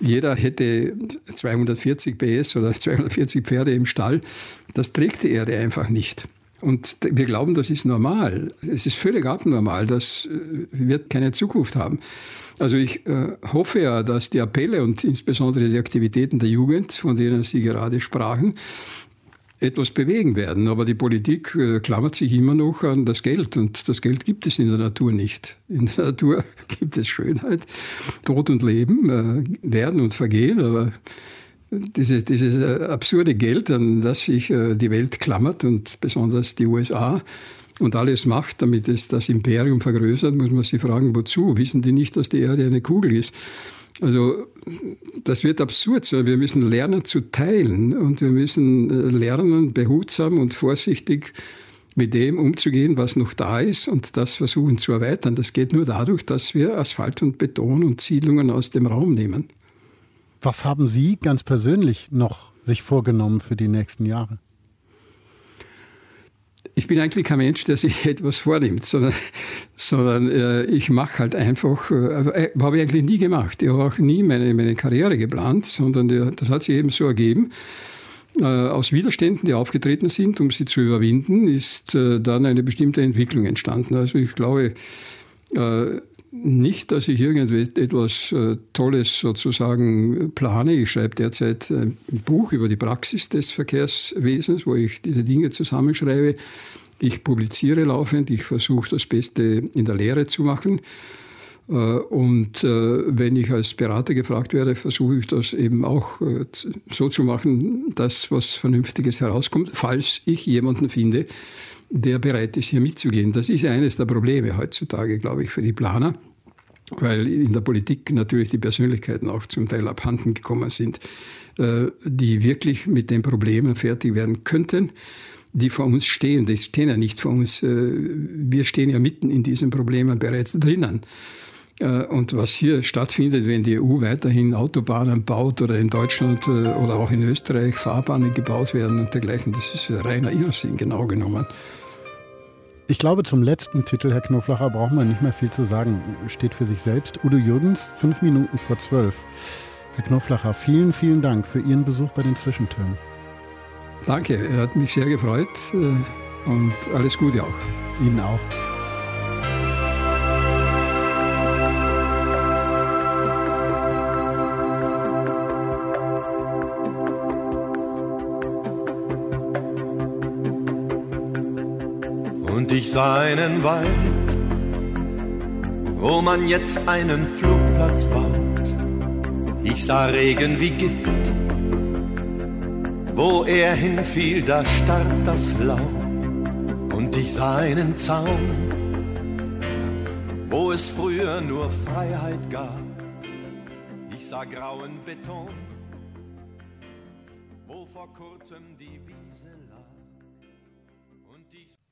jeder hätte 240 PS oder 240 Pferde im Stall. Das trägt die Erde einfach nicht. Und wir glauben, das ist normal. Es ist völlig abnormal. Das äh, wird keine Zukunft haben. Also ich äh, hoffe ja, dass die Appelle und insbesondere die Aktivitäten der Jugend, von denen Sie gerade sprachen, etwas bewegen werden. Aber die Politik äh, klammert sich immer noch an das Geld und das Geld gibt es in der Natur nicht. In der Natur gibt es Schönheit, Tod und Leben, äh, werden und vergehen, aber dieses, dieses äh, absurde Geld, an das sich die Welt klammert und besonders die USA, und alles macht, damit es das Imperium vergrößert, muss man sich fragen, wozu? Wissen die nicht, dass die Erde eine Kugel ist? Also das wird absurd sein. Wir müssen lernen zu teilen und wir müssen äh, lernen, behutsam und vorsichtig mit dem umzugehen, was noch da ist und das versuchen zu erweitern. Das geht nur dadurch, dass wir Asphalt und Beton und Siedlungen aus dem Raum nehmen.
Was haben Sie ganz persönlich noch sich vorgenommen für die nächsten Jahre?
Ich bin eigentlich kein Mensch, der sich etwas vornimmt, sondern, sondern äh, ich mache halt einfach, äh, äh, habe ich eigentlich nie gemacht. Ich habe auch nie meine, meine Karriere geplant, sondern die, das hat sich eben so ergeben. Äh, aus Widerständen, die aufgetreten sind, um sie zu überwinden, ist äh, dann eine bestimmte Entwicklung entstanden. Also ich glaube, äh, nicht, dass ich irgendetwas äh, Tolles sozusagen plane. Ich schreibe derzeit ein Buch über die Praxis des Verkehrswesens, wo ich diese Dinge zusammenschreibe. Ich publiziere laufend, ich versuche das Beste in der Lehre zu machen. Äh, und äh, wenn ich als Berater gefragt werde, versuche ich das eben auch so zu machen, dass was Vernünftiges herauskommt, falls ich jemanden finde, der bereit ist, hier mitzugehen. Das ist eines der Probleme heutzutage, glaube ich, für die Planer, weil in der Politik natürlich die Persönlichkeiten auch zum Teil abhanden gekommen sind, äh, die wirklich mit den Problemen fertig werden könnten die vor uns stehen. Die stehen ja nicht vor uns. Äh, wir stehen ja mitten in diesen Problemen bereits drinnen. Äh, und was hier stattfindet, wenn die EU weiterhin Autobahnen baut oder in Deutschland oder auch in Österreich Fahrbahnen gebaut werden und dergleichen, das ist reiner Irrsinn genau genommen.
Ich glaube, zum letzten Titel, Herr Knoflacher, brauchen wir nicht mehr viel zu sagen. Steht für sich selbst. Udo Jürgens, fünf Minuten vor zwölf. Herr Knoflacher, vielen, vielen Dank für Ihren Besuch bei den Zwischentönen.
Danke, er hat mich sehr gefreut äh, und alles Gute auch.
Ihnen auch.
Ich sah einen Wald, wo man jetzt einen Flugplatz baut. Ich sah Regen wie Gift, wo er hinfiel, da starrt das Laub. Und ich sah einen Zaun, wo es früher nur Freiheit gab. Ich sah grauen Beton, wo vor kurzem die.